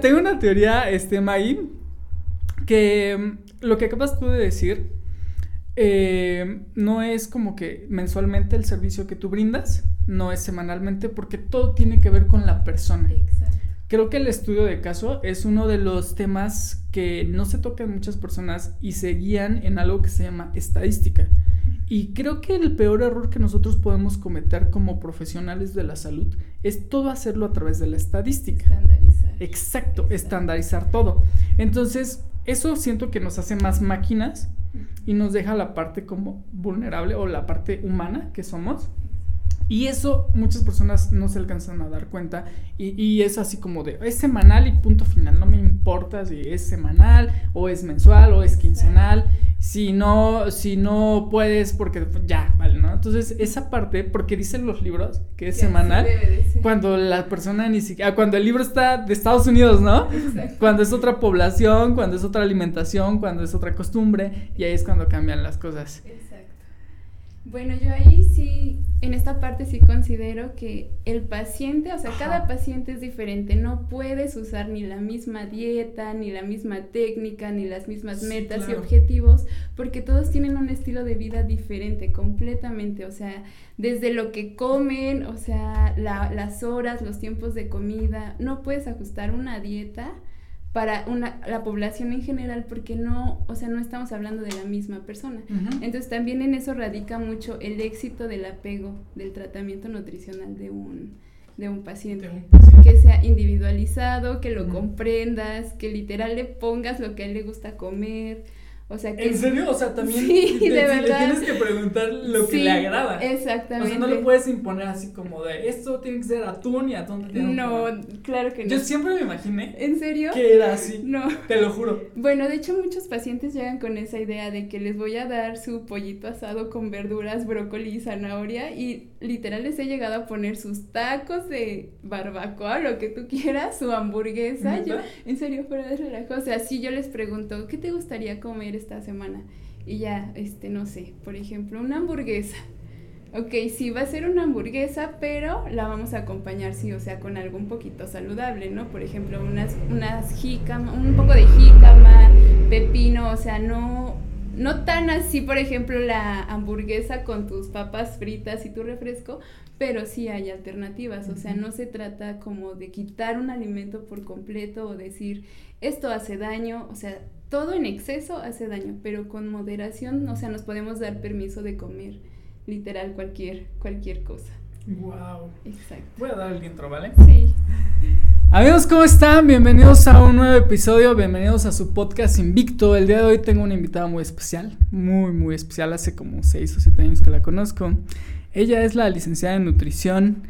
Tengo una teoría, este, Maggie, que mm, lo que acabas tú de decir eh, no es como que mensualmente el servicio que tú brindas, no es semanalmente, porque todo tiene que ver con la persona. Exacto. Creo que el estudio de caso es uno de los temas que no se tocan muchas personas y se guían en algo que se llama estadística. Y creo que el peor error que nosotros podemos cometer como profesionales de la salud es todo hacerlo a través de la estadística. Exacto, estandarizar todo. Entonces, eso siento que nos hace más máquinas y nos deja la parte como vulnerable o la parte humana que somos. Y eso muchas personas no se alcanzan a dar cuenta y, y, es así como de, es semanal y punto final, no me importa si es semanal o es mensual o es quincenal si no, si no puedes, porque ya, vale, ¿no? Entonces, esa parte, porque dicen los libros que es semanal, cuando la persona ni siquiera, cuando el libro está de Estados Unidos, ¿no? Cuando es otra población, cuando es otra alimentación, cuando es otra costumbre, y ahí es cuando cambian las cosas. Bueno, yo ahí sí, en esta parte sí considero que el paciente, o sea, cada paciente es diferente, no puedes usar ni la misma dieta, ni la misma técnica, ni las mismas metas y objetivos, porque todos tienen un estilo de vida diferente, completamente, o sea, desde lo que comen, o sea, las horas, los tiempos de comida, no puedes ajustar una dieta para una, la población en general porque no, o sea, no estamos hablando de la misma persona. Entonces también en eso radica mucho el éxito del apego del tratamiento nutricional de un, de un paciente. Que sea individualizado, que lo comprendas, que literal le pongas lo que a él le gusta comer, o sea que... ¿En serio? O sea, también sí, de verdad. le tienes que preguntar lo que le agrada. Exactamente. O sea, no le puedes imponer así como de esto tiene que ser atún y atún tiene No, claro que no. Yo siempre me imaginé. ¿En serio? Que era así. No. Te lo juro. Bueno, de hecho muchos pacientes llegan con esa idea de que les voy a dar su pollito asado con verduras, brócoli y zanahoria y literal les he llegado a poner sus tacos de barbacoa, lo que tú quieras, su hamburguesa. Yo, en serio, fuera de relajo. O sea, si yo les pregunto, ¿qué te gustaría comer esta semana? Y ya, este, no sé, por ejemplo, una hamburguesa. Ok, sí, va a ser una hamburguesa, pero la vamos a acompañar, sí, o sea, con algo un poquito saludable, ¿no? Por ejemplo, unas, unas jícama, un poco de jícama, pepino, o sea, no, no tan así, por ejemplo, la hamburguesa con tus papas fritas y tu refresco, pero sí hay alternativas. O sea, no se trata como de quitar un alimento por completo o decir, esto hace daño. O sea, todo en exceso hace daño, pero con moderación, o sea, nos podemos dar permiso de comer literal cualquier, cualquier cosa. Wow. Exacto. Voy a dar el intro, ¿vale? Sí. Amigos, ¿cómo están? Bienvenidos a un nuevo episodio, bienvenidos a su podcast Invicto. El día de hoy tengo una invitada muy especial, muy, muy especial, hace como 6 o 7 años que la conozco. Ella es la licenciada en nutrición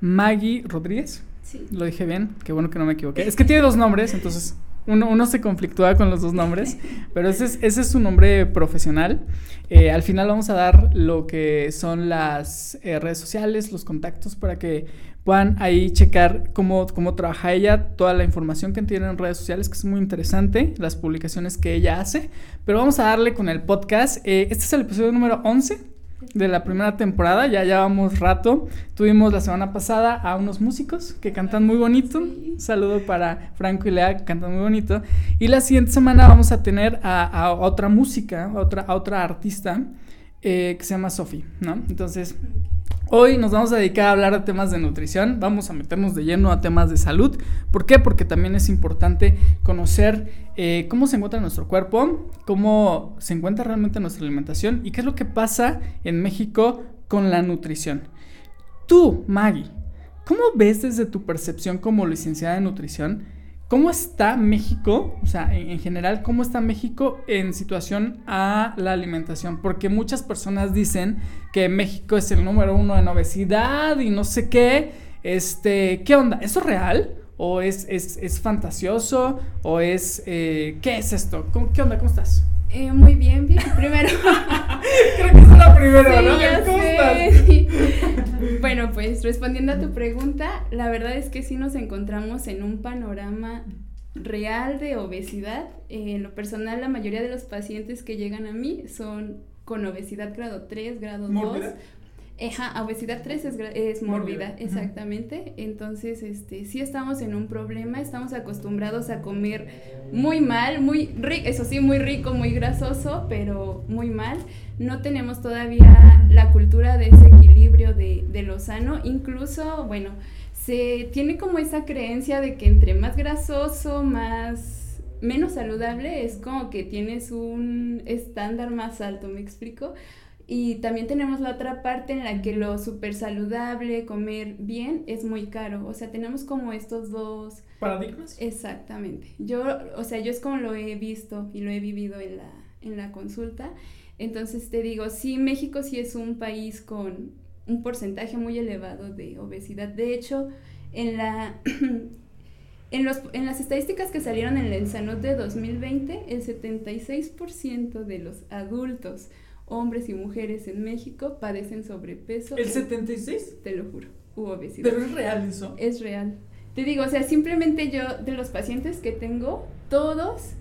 Maggie Rodríguez. Sí. Lo dije bien, qué bueno que no me equivoqué. Es que tiene dos nombres, entonces uno, uno se conflictúa con los dos nombres, pero ese es, ese es su nombre profesional. Eh, al final vamos a dar lo que son las eh, redes sociales, los contactos para que puedan ahí checar cómo, cómo trabaja ella, toda la información que tiene en redes sociales, que es muy interesante, las publicaciones que ella hace. Pero vamos a darle con el podcast. Eh, este es el episodio número 11 de la primera temporada, ya llevamos rato. Tuvimos la semana pasada a unos músicos que cantan muy bonito. Un saludo para Franco y Lea que cantan muy bonito. Y la siguiente semana vamos a tener a, otra música, a otra, a otra artista eh, que se llama Sofi, ¿no? Entonces, Hoy nos vamos a dedicar a hablar de temas de nutrición, vamos a meternos de lleno a temas de salud. ¿Por qué? Porque también es importante conocer eh, cómo se encuentra nuestro cuerpo, cómo se encuentra realmente nuestra alimentación y qué es lo que pasa en México con la nutrición. Tú, Maggie, ¿cómo ves desde tu percepción como licenciada en nutrición ¿Cómo está México? O sea, en, general, ¿cómo está México en situación a la alimentación? Porque muchas personas dicen que México es el número uno en obesidad y no sé qué. Este, ¿qué onda? ¿Eso es real? ¿O es, es, fantasioso? ¿O es... Eh, ¿Qué es esto? ¿Qué onda? ¿Cómo estás? Eh, muy bien, bien. Primero. Creo que es la primera, ¿no? ¿Cómo estás? bueno, pues respondiendo a tu pregunta, la verdad es que sí nos encontramos en un panorama real de obesidad. en lo personal, la mayoría de los pacientes que llegan a mí son con obesidad grado 3, grado 2. Ajá, obesidad 3 es, es mórbida, exactamente. Entonces, este, sí estamos en un problema, estamos acostumbrados a comer muy mal, muy rico, eso sí, muy rico, muy grasoso, pero muy mal. No tenemos todavía la cultura de ese equilibrio de, de lo sano. Incluso, bueno, se tiene como esa creencia de que entre más grasoso, más menos saludable, es como que tienes un estándar más alto, ¿me explico? Y también tenemos la otra parte en la que lo súper saludable, comer bien, es muy caro. O sea, tenemos como estos dos... ¿Paradigmas? Exactamente. Yo, o sea, yo es como lo he visto y lo he vivido en la, en la consulta. Entonces te digo, sí, México sí es un país con un porcentaje muy elevado de obesidad. De hecho, en la... En, los, en, las estadísticas que salieron en el Salud de 2020, el 76% de los adultos hombres y mujeres en México padecen sobrepeso. ¿El 76? Te lo juro, u obesidad. ¿Pero es real eso? Es real. Te digo, o sea, simplemente yo, de los pacientes que tengo, todos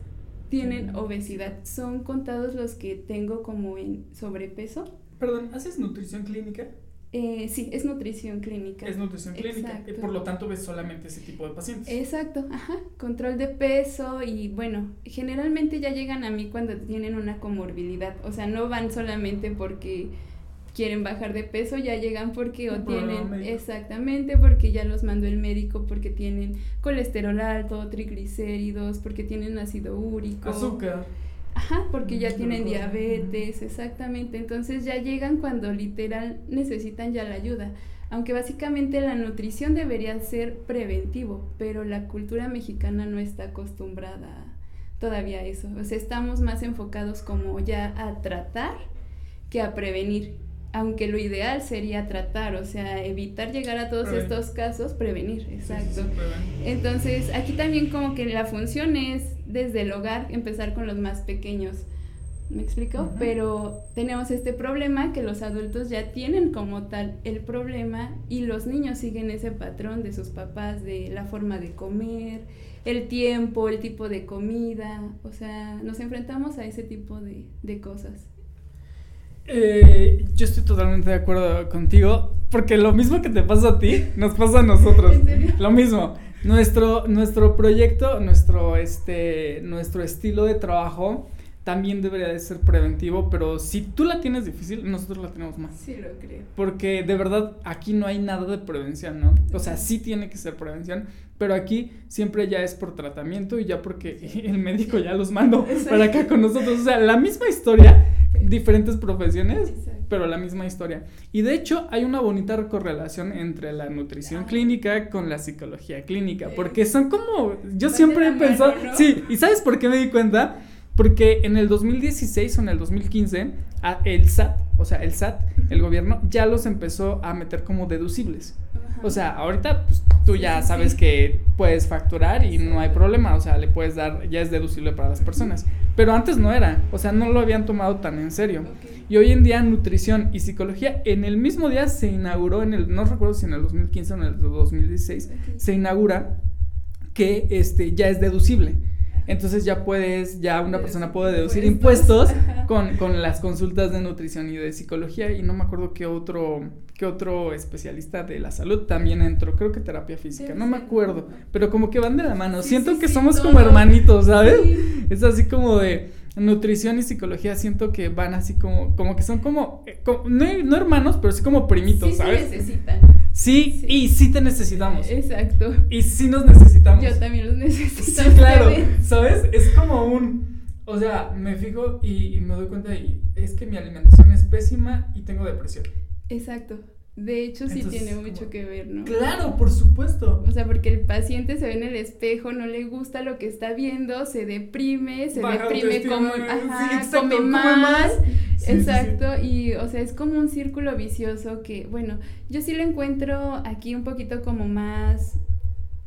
tienen obesidad. Son contados los que tengo como en sobrepeso. Perdón, ¿haces nutrición clínica? Eh, sí, es nutrición clínica. Es nutrición clínica. Y por lo tanto ves solamente ese tipo de pacientes. Exacto, ajá. Control de peso y bueno, generalmente ya llegan a mí cuando tienen una comorbilidad. O sea, no van solamente porque quieren bajar de peso, ya llegan porque o tienen, exactamente, porque ya los mandó el médico, porque tienen colesterol alto, triglicéridos, porque tienen ácido úrico. Azúcar. Ajá, porque ya tienen diabetes, exactamente. Entonces ya llegan cuando literal necesitan ya la ayuda. Aunque básicamente la nutrición debería ser preventivo, pero la cultura mexicana no está acostumbrada todavía a eso. O sea, estamos más enfocados como ya a tratar que a prevenir aunque lo ideal sería tratar, o sea, evitar llegar a todos estos casos, prevenir, exacto. Entonces, aquí también como que la función es desde el hogar empezar con los más pequeños. ¿Me explico? Pero tenemos este problema que los adultos ya tienen como tal el problema y los niños siguen ese patrón de sus papás, de la forma de comer, el tiempo, el tipo de comida, o sea, nos enfrentamos a ese tipo de, de cosas. Eh, yo estoy totalmente de acuerdo contigo, porque lo mismo que te pasa a ti, nos pasa a nosotros. Lo mismo. Nuestro, nuestro proyecto, nuestro, este, nuestro estilo de trabajo también debería de ser preventivo, pero si tú la tienes difícil, nosotros la tenemos más. Sí, lo creo. Porque de verdad aquí no hay nada de prevención, ¿no? O sea, sí tiene que ser prevención, pero aquí siempre ya es por tratamiento y ya porque el médico ya los mandó para acá con nosotros. O sea, la misma historia diferentes profesiones, pero la misma historia. Y de hecho hay una bonita correlación entre la nutrición clínica con la psicología clínica, porque son como, yo siempre he pensado, sí, ¿y sabes por qué me di cuenta? Porque en el 2016 o en el 2015, el SAT, o sea, el SAT, el gobierno, ya los empezó a meter como deducibles. O sea, ahorita pues, tú ya sabes que puedes facturar y no hay problema, o sea, le puedes dar, ya es deducible para las personas. Pero antes no era, o sea, no lo habían tomado tan en serio. Y hoy en día nutrición y psicología, en el mismo día se inauguró, en el, no recuerdo si en el 2015 o en el 2016, se inaugura que este, ya es deducible. Entonces ya puedes, ya una persona puede deducir impuestos. con, con, las consultas de nutrición y de psicología y no me acuerdo qué otro, otro especialista de la salud también entró, creo que terapia física, no me acuerdo, pero como que van de la mano, siento que somos como hermanitos, ¿sabes? Es así como de nutrición y psicología siento que van así como, como que son como, eh, no, no, hermanos, pero sí como primitos, ¿sabes? Necesitan. Sí, y sí te necesitamos. Exacto. Y sí nos necesitamos. Yo también los necesito. Sí, claro. ¿Sabes? Es como un. O sea, me fijo y, y me doy cuenta y es que mi alimentación es pésima y tengo depresión. Exacto. De hecho, sí tiene mucho que ver, ¿no? Claro, por supuesto. O sea, porque el paciente se ve en el espejo, no le gusta lo que está viendo, se deprime, se deprime, como, ajá, come más. exacto, y o sea, es como un círculo vicioso que, bueno, yo sí lo encuentro aquí un poquito como más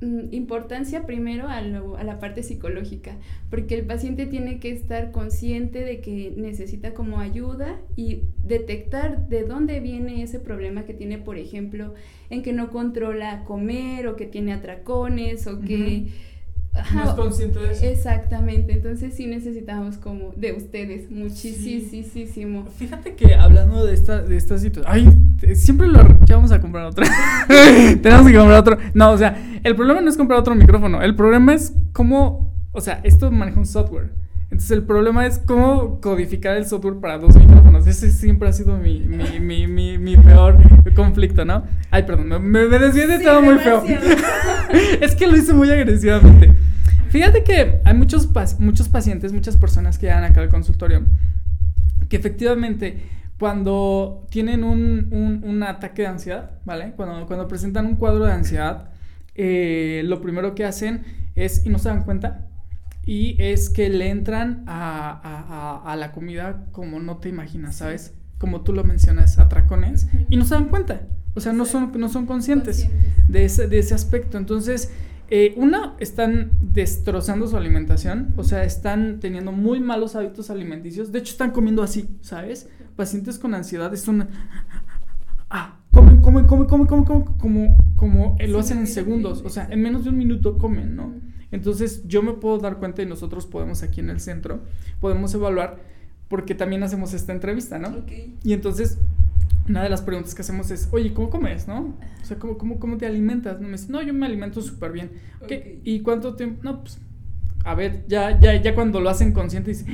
importancia primero a, lo, a, la parte psicológica, porque el paciente tiene que estar consciente de que necesita como ayuda y detectar de dónde viene ese problema que tiene, por ejemplo, en que no controla comer o que tiene atracones o que no es consciente de eso. Exactamente, entonces sí necesitamos como de ustedes muchísimo. Fíjate que hablando de esta, de esta situación, ay, siempre lo ya vamos a comprar otro. Tenemos que comprar otro. No, o sea, el problema no es comprar otro micrófono, el problema es cómo, o sea, esto maneja un software. Entonces el problema es cómo codificar el software para dos micrófonos. Ese siempre ha sido mi, mi, mi, mi, mi peor conflicto, ¿no? Ay, perdón, me, me desvié de todo muy feo. es que lo hice muy agresivamente. Fíjate que hay muchos, muchos pacientes, muchas personas que llegan acá al consultorio que efectivamente cuando tienen un, un, ataque de ansiedad, ¿vale? Cuando, cuando presentan un cuadro de ansiedad, eh, lo primero que hacen es, y no se dan cuenta, y es que le entran a, a, a, la comida como no te imaginas, ¿sabes? Como tú lo mencionas, atracones, y no se dan cuenta. O sea, no son, no son conscientes, De, ese, de ese aspecto. Entonces, eh, una, están destrozando su alimentación, o sea, están teniendo muy malos hábitos alimenticios. De hecho, están comiendo así, ¿sabes? Pacientes con ansiedad es una... Ah, comen, comen, comen, comen, comen, comen, como, como lo hacen en segundos, o sea, en menos de un minuto comen, ¿no? Entonces, yo me puedo dar cuenta y nosotros podemos aquí en el centro, podemos evaluar, porque también hacemos esta entrevista, ¿no? Y entonces, una de las preguntas que hacemos es, oye, ¿cómo comes, no? O sea, ¿cómo, cómo, cómo te alimentas? No, me dice, no, yo me alimento súper bien. Okay. ¿Y cuánto tiempo? No, pues a ver, ya, ya, ya cuando lo hacen consciente, dice,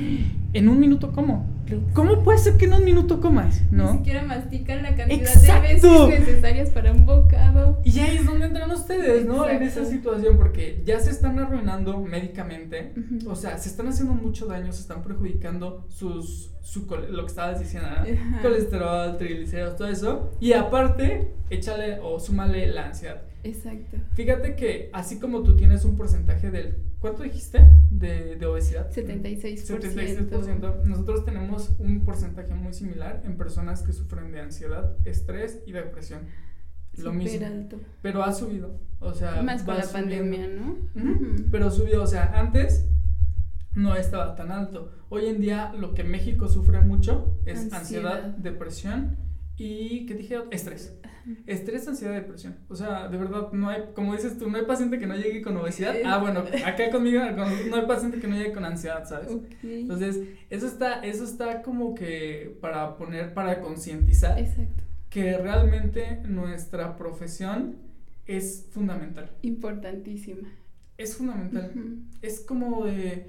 en un minuto como. ¿Cómo puede ser que en un minuto comas? ¿No? Ni siquiera mastican la cantidad de veces necesarias para un bocado. Y ahí es donde entran ustedes, ¿no? En esa situación, porque ya se están arruinando médicamente, o sea, se están haciendo mucho daño, se están perjudicando sus, su, lo que estabas diciendo, ¿no? colesterol, triglicéridos, todo eso. Y aparte, échale o súmale la ansiedad. Exacto. Fíjate que así como tú tienes un porcentaje del ¿Cuánto dijiste de, de obesidad? 76%. 76%. Nosotros tenemos un porcentaje muy similar en personas que sufren de ansiedad, estrés y depresión. Lo mismo. alto. Pero ha subido. O sea, más con la pandemia, ¿no? Pero subió. O sea, antes no estaba tan alto. Hoy en día lo que México sufre mucho es ansiedad, depresión y, ¿qué dije? Estrés. Estrés, ansiedad, depresión. O sea, de verdad, no hay, como dices tú, no hay paciente que no llegue con obesidad. Ah, bueno, acá conmigo no hay paciente que no llegue con ansiedad, ¿sabes? Entonces, eso está, eso está como que para poner, para concientizar que realmente nuestra profesión es fundamental. Importantísima. Es fundamental. Es como de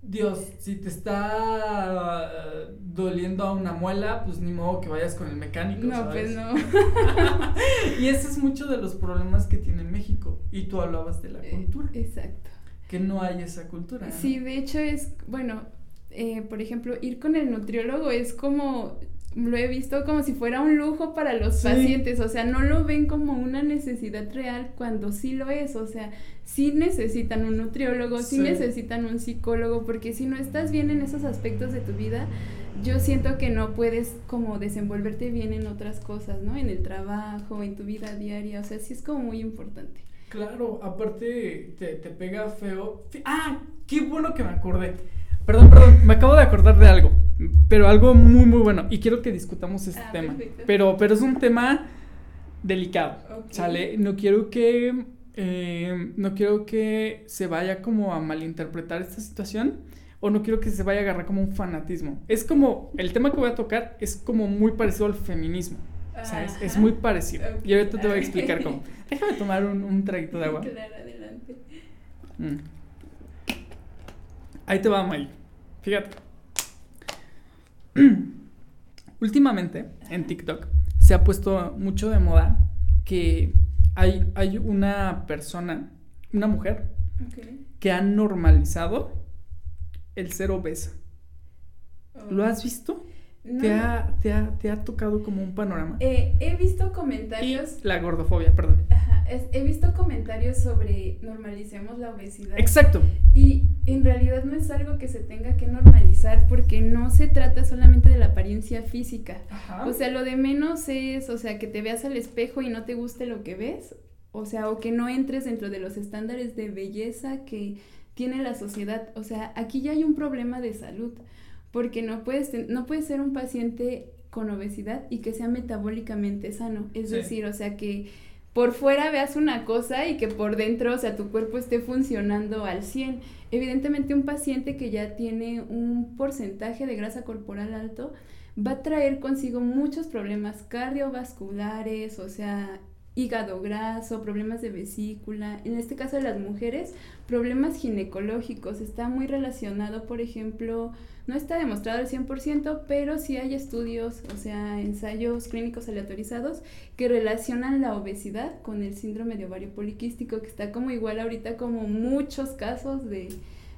Dios, si te está eh, doliendo a una muela, pues ni modo que vayas con el mecánico. No, pues no. y ese es mucho de los problemas que tiene México. Y tú hablabas de la eh, cultura. exacto. Que no hay esa cultura. Sí, de hecho es, bueno, eh, por ejemplo, ir con el nutriólogo es como lo he visto como si fuera un lujo para los pacientes, o sea, no lo ven como una necesidad real cuando sí lo es, o sea, sí necesitan un nutriólogo, sí, necesitan un psicólogo, porque si no estás bien en esos aspectos de tu vida, yo siento que no puedes como desenvolverte bien en otras cosas, ¿no? En el trabajo, en tu vida diaria, o sea, sí es como muy importante. Claro, aparte te, te pega feo. Ah, qué bueno que me acordé. Perdón, perdón, me acabo de acordar de algo, pero algo muy, muy bueno. Y quiero que discutamos este ah, tema. Pero, pero es un tema delicado, ¿sale? No quiero que. Eh, no quiero que se vaya como a malinterpretar esta situación o no quiero que se vaya a agarrar como un fanatismo. Es como, el tema que voy a tocar es como muy parecido al feminismo, ¿sabes? Es muy parecido. Y ahorita te voy a explicar cómo. Déjame tomar un, un traguito de agua. Claro, adelante. Mm. Ahí te va, May. Fíjate. Últimamente en TikTok se ha puesto mucho de moda que hay, hay una persona, una mujer, que ha normalizado el ser obesa. ¿Lo has visto? ¿Te, ha, te, ha, ¿Te, ha, tocado como un panorama? Eh, he visto comentarios. la gordofobia, perdón. Ajá, he visto comentarios sobre normalicemos la obesidad. Exacto. Y en realidad no es algo que se tenga que normalizar porque no se trata solamente de la apariencia física. Ajá. O sea, lo de menos es, o sea, que te veas al espejo y no te guste lo que ves. O sea, o que no entres dentro de los estándares de belleza que tiene la sociedad. O sea, aquí ya hay un problema de salud porque no puedes, no puedes ser un paciente con obesidad y que sea metabólicamente sano. Es decir, o sea, que por fuera veas una cosa y que por dentro, o sea, tu cuerpo esté funcionando al 100. Evidentemente un paciente que ya tiene un porcentaje de grasa corporal alto va a traer consigo muchos problemas cardiovasculares, o sea, hígado graso, problemas de vesícula, en este caso de las mujeres, problemas ginecológicos. Está muy relacionado, por ejemplo, no está demostrado al 100%, pero sí hay estudios, o sea, ensayos clínicos aleatorizados que relacionan la obesidad con el síndrome de ovario poliquístico, que está como igual ahorita como muchos casos de,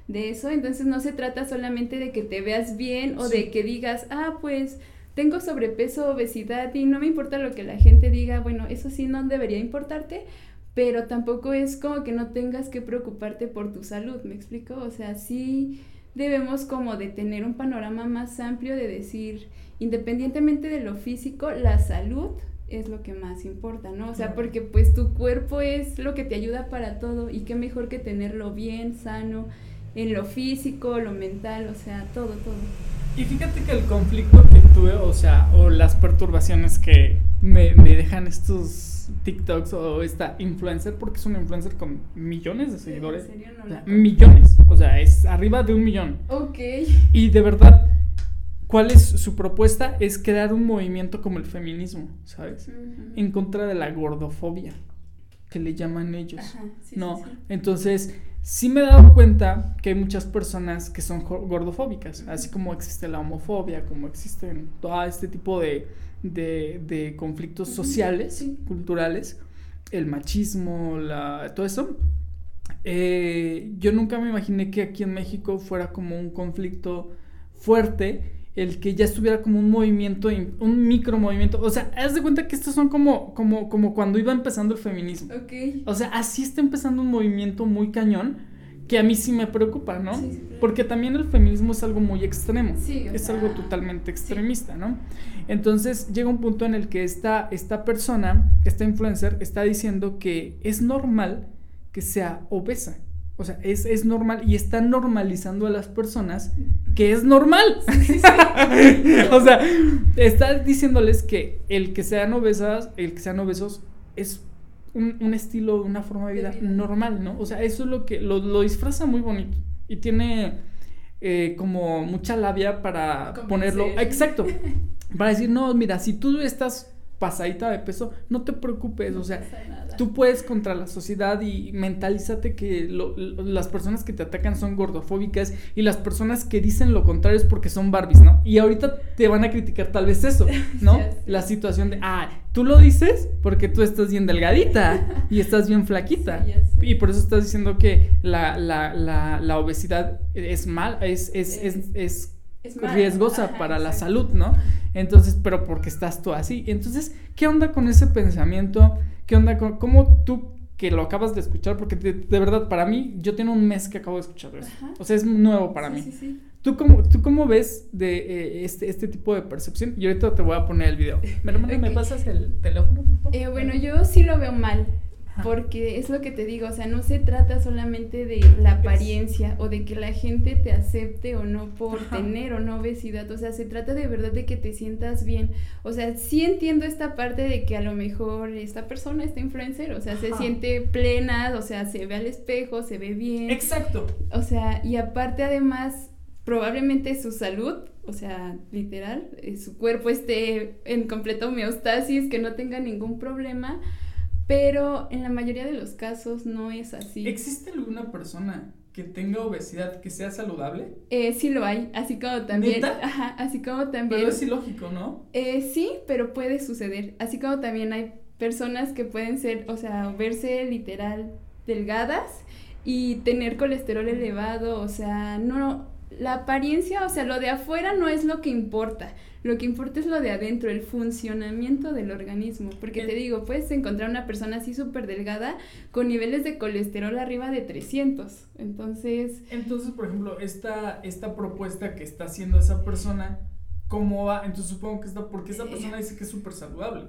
de eso. Entonces no se trata solamente de que te veas bien o de que digas, ah, pues tengo sobrepeso, obesidad y no me importa lo que la gente diga, bueno, eso sí no debería importarte, pero tampoco es como que no tengas que preocuparte por tu salud, ¿me explico? O sea, sí debemos como de tener un panorama más amplio de decir, independientemente de lo físico, la salud es lo que más importa, ¿no? O sea, porque pues tu cuerpo es lo que te ayuda para todo y qué mejor que tenerlo bien, sano, en lo físico, lo mental, o sea, todo, todo. Y fíjate que el conflicto que tuve, o sea, o las perturbaciones que me, dejan estos TikToks o esta influencer, porque es una influencer con millones de seguidores. ¿En serio no millones, o sea, es arriba de un millón. Ok. Y de verdad, ¿cuál es su propuesta? Es crear un movimiento como el feminismo, ¿sabes? En contra de la gordofobia, que le llaman ellos. Ajá, sí, no, entonces sí me he dado cuenta que hay muchas personas que son gordofóbicas, así como existe la homofobia, como existen todo este tipo de, de, conflictos sociales, culturales, el machismo, la, todo eso. Eh, yo nunca me imaginé que aquí en México fuera como un conflicto fuerte el que ya estuviera como un movimiento, un micro movimiento. O sea, haz de cuenta que estos son como, como, como cuando iba empezando el feminismo. Ok. O sea, así está empezando un movimiento muy cañón que a mí sí me preocupa, ¿no? Porque también el feminismo es algo muy extremo. Sí, es algo totalmente extremista, ¿no? Entonces llega un punto en el que esta, esta persona, esta influencer, está diciendo que es normal que sea obesa. O sea, es, normal y está normalizando a las personas que es normal. o sea, está diciéndoles que el que sean obesas, el que sean obesos es un, estilo, una forma de vida, normal, ¿no? O sea, eso es lo que lo, disfraza muy bonito y tiene eh, como mucha labia para ponerlo. Exacto. Para decir, no, mira, si tú estás pasadita de peso, no te preocupes, o sea, tú puedes contra la sociedad y mentalízate que las personas que te atacan son gordofóbicas y las personas que dicen lo contrario es porque son Barbies, ¿no? Y ahorita te van a criticar tal vez eso, ¿no? la situación de, ah, tú lo dices porque tú estás bien delgadita y estás bien flaquita. y por eso estás diciendo que la, la, la, la obesidad es mal, es, es, es, es riesgosa para la salud, ¿no? Entonces, pero porque estás tú así. Entonces, ¿qué onda con ese pensamiento? ¿Qué onda con cómo tú que lo acabas de escuchar? Porque de, verdad, para mí, yo tengo un mes que acabo de escuchar eso. O sea, es nuevo para mí. ¿Tú cómo, ¿Tú cómo ves de eh, este, este tipo de percepción? Y ahorita te voy a poner el video. ¿Me pasas el teléfono? Eh, bueno, yo sí lo veo mal. Porque es lo que te digo, o sea, no se trata solamente de la apariencia o de que la gente te acepte o no por tener o no obesidad, o sea, se trata de verdad de que te sientas bien. O sea, sí entiendo esta parte de que a lo mejor esta persona, esta influencer, o sea, se siente plena, o sea, se ve al espejo, se ve bien. Exacto. O sea, y aparte además probablemente su salud, o sea, literal, eh, su cuerpo esté en completa homeostasis, que no tenga ningún problema pero en la mayoría de los casos no es así. ¿Existe alguna persona que tenga obesidad que sea saludable? Eh, sí lo hay, así como también. Ajá, así como también. Pero es ilógico, ¿no? Eh, sí, pero puede suceder. Así como también hay personas que pueden ser, o sea, verse literal delgadas y tener colesterol elevado, o sea, no, la apariencia, o sea, lo de afuera no es lo que importa. Lo que importa es lo de adentro, el funcionamiento del organismo. Porque te digo, puedes encontrar una persona así súper delgada con niveles de colesterol arriba de 300. Entonces... Entonces, por ejemplo, esta, esta propuesta que está haciendo esa persona, ¿cómo va? Entonces supongo que está, porque esa persona dice que es súper saludable.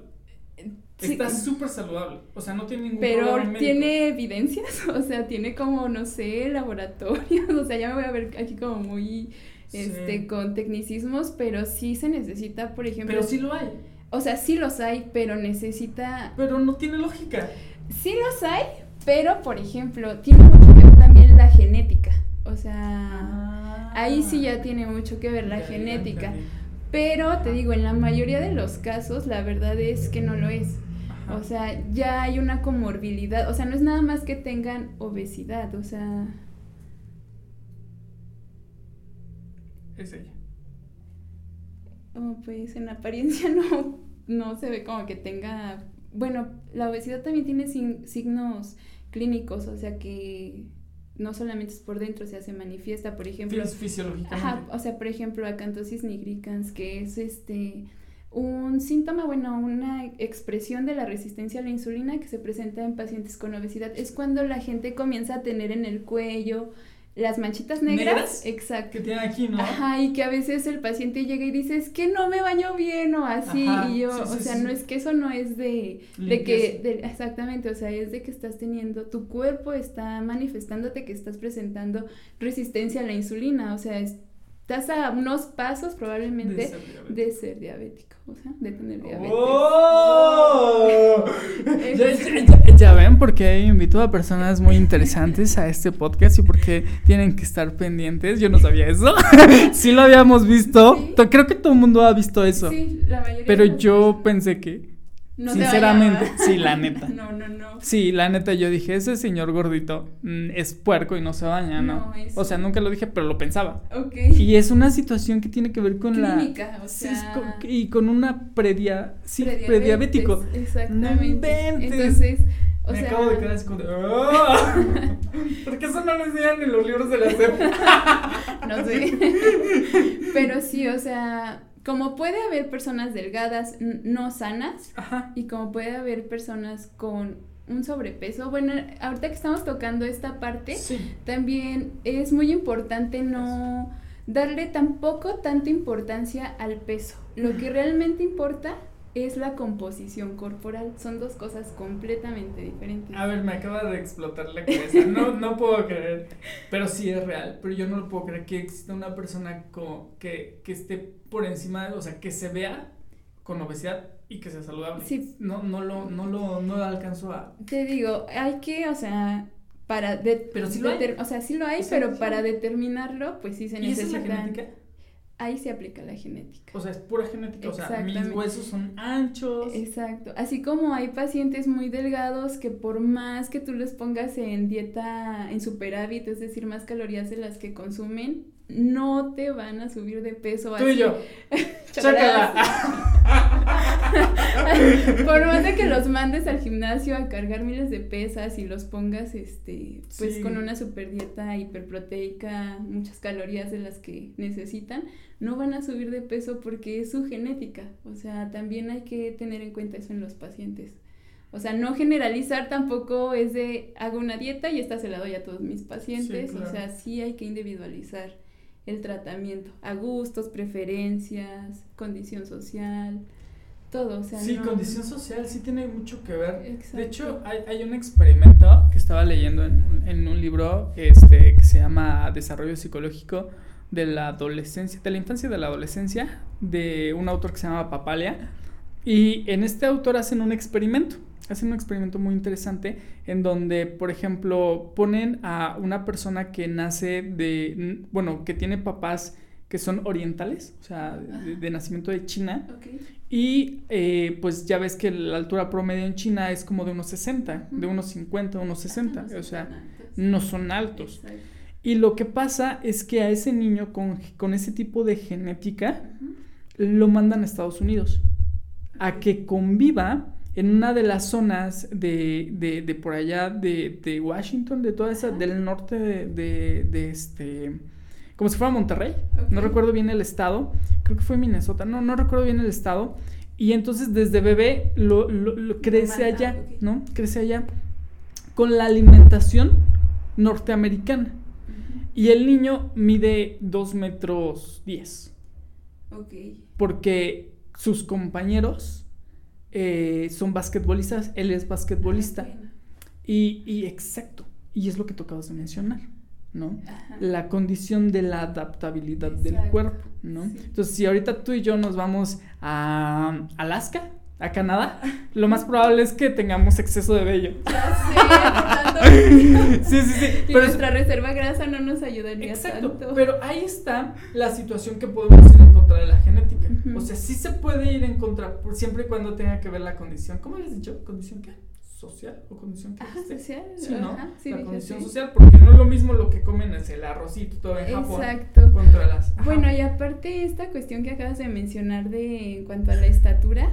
Está súper saludable, o sea, no tiene ningún Pero tiene evidencias, o sea, tiene como, no sé, laboratorios, o sea, ya me voy a ver aquí como muy este, con tecnicismos, pero sí se necesita, por ejemplo. Pero sí lo hay. O sea, sí los hay, pero necesita... Pero no tiene lógica. Sí los hay, pero por ejemplo, tiene mucho que ver también la genética. O sea, Ah. ahí sí ya tiene mucho que ver la genética. Pero te digo, en la mayoría de los casos, la verdad es que no lo es. Ajá. O sea, ya hay una comorbilidad. O sea, no es nada más que tengan obesidad. O sea, Es ella. oh, pues en apariencia no, no se ve como que tenga. Bueno, la obesidad también tiene sin- signos clínicos. O sea, que no solamente es por dentro, o sea, se manifiesta, por ejemplo. Fis- fisiológicamente. Ajá, o sea, por ejemplo, acantosis nigricans, que es este un síntoma, bueno, una expresión de la resistencia a la insulina que se presenta en pacientes con obesidad. Es cuando la gente comienza a tener en el cuello las manchitas negras. ¿Negras? Exacto. Que tiene aquí, ¿no? Ajá, y que a veces el paciente llega y dice, es que no me baño bien o así, Ajá, y yo, sí, o sea, sí. no es que eso no es de, de que, de- exactamente, o sea, es de que estás teniendo, tu cuerpo está manifestándote que estás presentando resistencia a la insulina, o sea, estás a unos pasos probablemente De ser diabético. de ser diabético, o sea, de tener diabetes. ¡Oh! ya, ya- ya- ya ven por qué invito a personas muy interesantes a este podcast y por qué tienen que estar pendientes. Yo no sabía eso. sí lo habíamos visto. Sí. Creo que todo el mundo ha visto eso. Sí, la mayoría Pero yo pensé que, No sinceramente, sí, la neta. No, no, no. Sí, la neta, yo dije, ese señor gordito mm, es puerco y no se baña, ¿no? No, es- O sea, nunca lo dije, pero lo pensaba. Ok. Y es una situación que tiene que ver con Clínica, la... o sí, sea- con- y con una predia... Sí, Prediabetes, prediabético. Exactamente. Entonces, o Me sea, acabo de quedar como de... "Ah". ¿Por qué eso no lo enseñan en los libros de la SEP? no sé. Pero sí, o sea, como puede haber personas delgadas no sanas Ajá. y como puede haber personas con un sobrepeso, bueno, ahorita que estamos tocando esta parte, Sí. también es muy importante no darle tampoco tanta importancia al peso. Lo que realmente importa es la composición corporal. Son dos cosas completamente diferentes. A ver, me acaba de explotar la cabeza. No, no puedo creer. Pero sí es real. Pero yo no lo puedo creer que exista una persona co- que, que esté por encima, o sea, que se vea con obesidad y que sea saludable. Sí. No, no lo, no lo, no lo alcanzo a. Te digo, hay que, o sea, para de- Pero sí lo hay. o sea, sí lo hay, O sea, pero sí. para determinarlo, pues sí se ¿Y esa es la necesitan. genética? Ahí se aplica la genética. O sea, es pura genética. O sea, mis huesos son anchos. Exacto. Así como hay pacientes muy delgados que por más que tú les pongas en dieta en superávit, es decir, más calorías de las que consumen, no te van a subir de peso. Tú y así. yo. Chócalas. Chócala. Por más de que los mandes al gimnasio a cargar miles de pesas y los pongas, este, pues Sí. con una super dieta hiperproteica, muchas calorías de las que necesitan, no van a subir de peso porque es su genética. O sea, también hay que tener en cuenta eso en los pacientes. O sea, no generalizar tampoco es de hago una dieta y esta se la doy a todos mis pacientes. claro. O sea, sí hay que individualizar el tratamiento a gustos, preferencias, condición social, todo. O sea, Sí, no- condición social sí tiene mucho que ver. Exacto. De hecho, hay, hay un experimento que estaba leyendo en, un- en un libro este, que se llama Desarrollo Psicológico de la Adolescencia, de la Infancia y de la Adolescencia, de un autor que se llama Papalia. Y en este autor hacen un experimento. Hacen un experimento muy interesante en donde, por ejemplo, ponen a una persona que nace de, bueno, que tiene papás que son orientales, o sea, de- de nacimiento de China, Ok. y eh, pues ya ves que la altura promedio en China es como de unos 60, de unos 50, unos 60, Ah, no o sea, altos. no son altos. Exacto. Y lo que pasa es que a ese niño con, con ese tipo de genética lo mandan a Estados Unidos a que conviva en una de las zonas de, de, de por allá de, de Washington, de toda esa, Ajá. del norte de, de, este, como si fuera Monterrey, no recuerdo bien el estado, creo que fue Minnesota, no, no recuerdo bien el estado, y entonces desde bebé lo, lo- lo crece allá, ok. ¿no? Crece allá con la alimentación norteamericana. Y el niño mide 2 metros 10 Ok. porque sus compañeros eh, son basquetbolistas, él es basquetbolista. Ah. Y, y exacto, y es lo que tocabas de mencionar. ¿no? La condición de la adaptabilidad del cuerpo, ¿no? Entonces, si ahorita tú y yo nos vamos a Alaska, a Canadá, lo más probable es que tengamos exceso de vello. Ya sé, sí, sí, sí. Y pero nuestra reserva grasa no nos ayudaría exacto, Pero ahí está la situación que podemos ir en contra de la genética. O sea, sí se puede ir en contra, siempre y cuando tenga que ver la condición. ¿Cómo habías dicho? ¿Condición qué? social o condición Ajá, social. Sí, ¿no? la condición social, porque no es lo mismo lo que comen es el arrocito todo en Japón Exacto. contra las. Bueno, y aparte esta cuestión que acabas de mencionar de en cuanto a la estatura,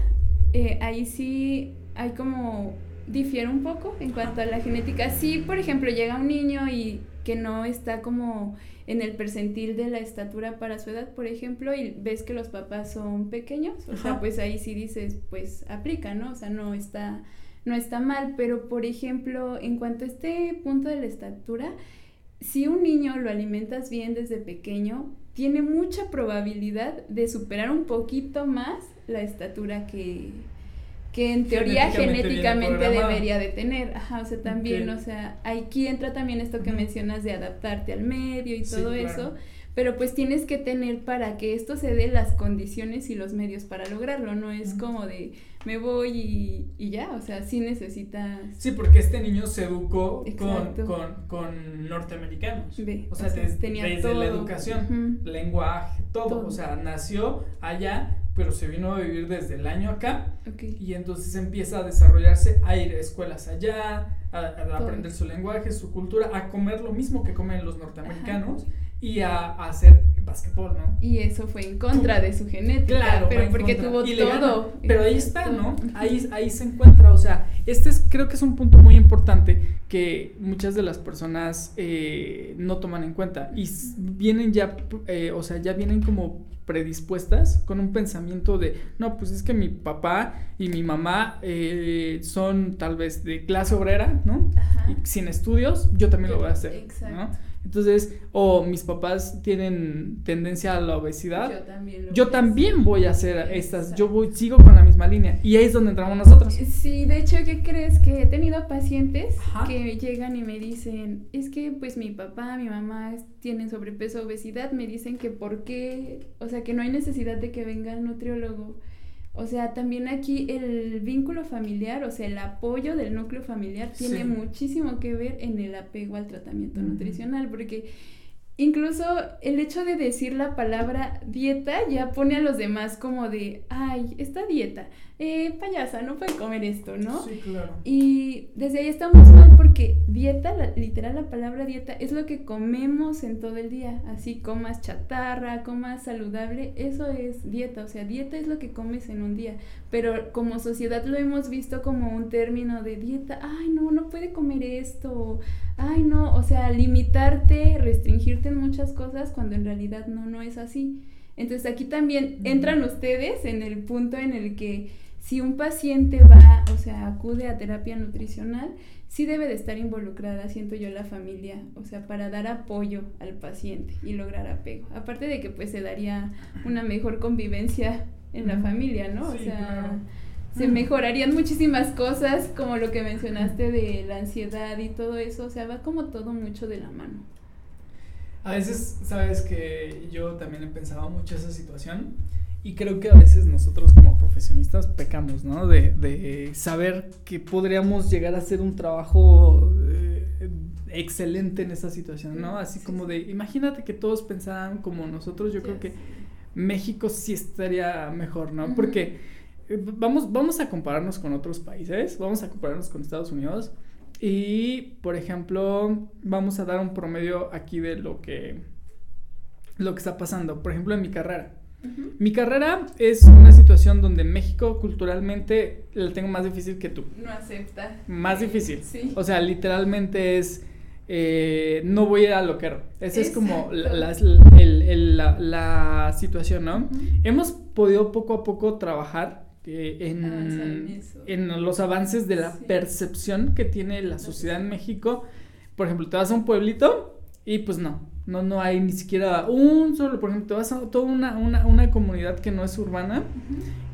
eh, ahí sí hay como difiere un poco en cuanto a la genética. Si, por ejemplo, llega un niño y que no está como en el percentil de la estatura para su edad, por ejemplo, y ves que los papás son pequeños, o sea, pues ahí sí dices, pues aplica, ¿no? O sea, no está no está mal, pero por ejemplo, en cuanto a este punto de la estatura, si un niño lo alimentas bien desde pequeño, tiene mucha probabilidad de superar un poquito más la estatura que, que en teoría genéticamente, debería de tener. Ajá, o sea, también, o sea, aquí entra también esto que mencionas de adaptarte al medio y todo eso pero pues tienes que tener para que esto se dé las condiciones y los medios para lograrlo, no es como de me voy y, ya, o sea, sí necesitas... Sí, porque este niño se educó con, norteamericanos, o sea, tenía desde la educación, lenguaje, todo. o sea, nació allá, pero se vino a vivir desde el año acá, y entonces empieza a desarrollarse, a ir a escuelas allá, a, aprender su lenguaje, su cultura, a comer lo mismo que comen los norteamericanos y a, hacer básquetbol, ¿no? Y eso fue en contra de su genética. Claro, pero porque tuvo todo. Pero ahí está, ¿no? Ahí, ahí se encuentra. O sea, este es, creo que es un punto muy importante que muchas de las personas eh, no toman en cuenta. Y vienen ya, eh, o sea, ya vienen como predispuestas con un pensamiento de, no, pues es que mi papá y mi mamá eh, son tal vez de clase obrera, ¿no? Y sin estudios, yo también lo voy a hacer, Exacto. ¿no? Entonces, o mis papás tienen tendencia a la obesidad. Yo también, yo también voy a hacer estas, yo voy, sigo con la misma línea. Y ahí es donde entramos nosotros. Sí, de hecho, ¿qué crees? Que he tenido pacientes que llegan y me dicen, es que pues mi papá, mi mamá tienen sobrepeso, obesidad, me dicen que por qué, o sea, que no hay necesidad de que venga el nutriólogo o sea, también aquí el vínculo familiar, o sea, el apoyo del núcleo familiar tiene muchísimo que ver en el apego al tratamiento nutricional, porque incluso el hecho de decir la palabra dieta ya pone a los demás como de, ay, esta dieta, eh, payasa, no puede comer esto, ¿no? Sí, claro. Y desde ahí estamos mal porque dieta, literal la palabra dieta, es lo que comemos en todo el día. Así comas chatarra, comas saludable, eso es dieta. O sea, dieta es lo que comes en un día. Pero como sociedad lo hemos visto como un término de dieta. Ay, no, no puede comer esto. Ay, no, o sea, limitarte, restringirte en muchas cosas cuando en realidad no, no es así. Entonces aquí también entran ustedes en el punto en el que si un paciente va, o sea, acude a terapia nutricional, sí debe de estar involucrada, siento yo, la familia, o sea, para dar apoyo al paciente y lograr apego. Aparte de que pues se daría una mejor convivencia en la familia, ¿no? o sea, se mejorarían muchísimas cosas, como lo que mencionaste de la ansiedad y todo eso, o sea, va como todo mucho de la mano. A veces, sabes que yo también he pensado mucho esa situación y creo que a veces nosotros como profesionistas pecamos, ¿no? De, de saber que podríamos llegar a hacer un trabajo eh, excelente en esa situación, ¿no? Así como de, imagínate que todos pensaran como nosotros, yo creo que México sí estaría mejor, ¿no? Porque eh, vamos, vamos a compararnos con otros países, vamos a compararnos con Estados Unidos y, por ejemplo, vamos a dar un promedio aquí de lo que, lo que está pasando. Por ejemplo, en mi carrera. Mi carrera es una situación donde México culturalmente la tengo más difícil que tú. No acepta. Más difícil. Sí. O sea, literalmente es... Eh, no voy a ir a loquero. Esa es como la, situación, ¿no? Hemos podido poco a poco trabajar eh, en, en, los avances de la percepción que tiene la sociedad en México. Por ejemplo, te vas a un pueblito y pues no, no, no hay ni siquiera un solo, por ejemplo, te vas a toda una, una, una comunidad que no es urbana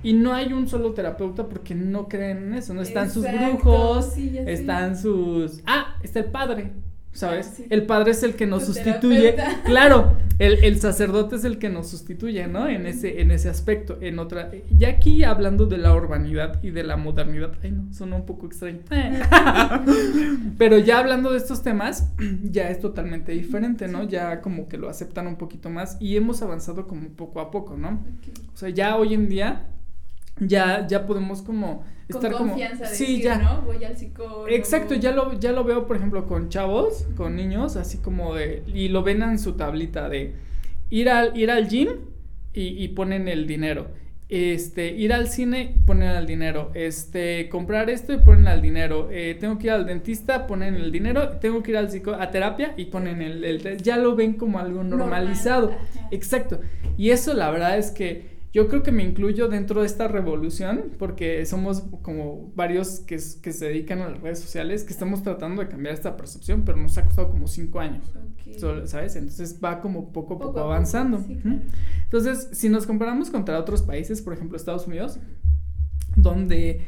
y no hay un solo terapeuta porque no creen en eso, no están sus brujos, están sus... Ah, está el padre, ¿sabes? Ah, sí. El padre es el que nos Tu sustituye. terapeuta. Claro, el, el sacerdote es el que nos sustituye, ¿no? En ese, en ese aspecto. En otra. Ya aquí hablando de la urbanidad y de la modernidad. Ay, no, suena un poco extraño. Pero ya hablando de estos temas, ya es totalmente diferente, ¿no? Ya como que lo aceptan un poquito más. Y hemos avanzado como poco a poco, ¿no? O sea, ya hoy en día. Ya, ya podemos como Con estar como confianza sí decir, ya ¿no? Voy al psicólogo. Exacto, ya lo, ya lo veo, por ejemplo, con chavos, con niños, así como de. Y lo ven en su tablita de ir al, ir al gym y, y ponen el dinero. Este, ir al cine, ponen el dinero. Este, comprar esto y ponen el dinero. Eh, tengo que ir al dentista, ponen el dinero. Tengo que ir al psico a terapia y ponen el, el- Ya lo ven como algo Normal, normalizado. Exacto. Y eso la verdad es que yo creo que me incluyo dentro de esta revolución porque somos como varios que, que se dedican a las redes sociales que estamos tratando de cambiar esta percepción, pero nos ha costado como cinco años. Ok. So- ¿Sabes? Entonces va como poco a poco, Poco avanzando. sí, claro. Entonces, si nos comparamos contra otros países, por ejemplo Estados Unidos, donde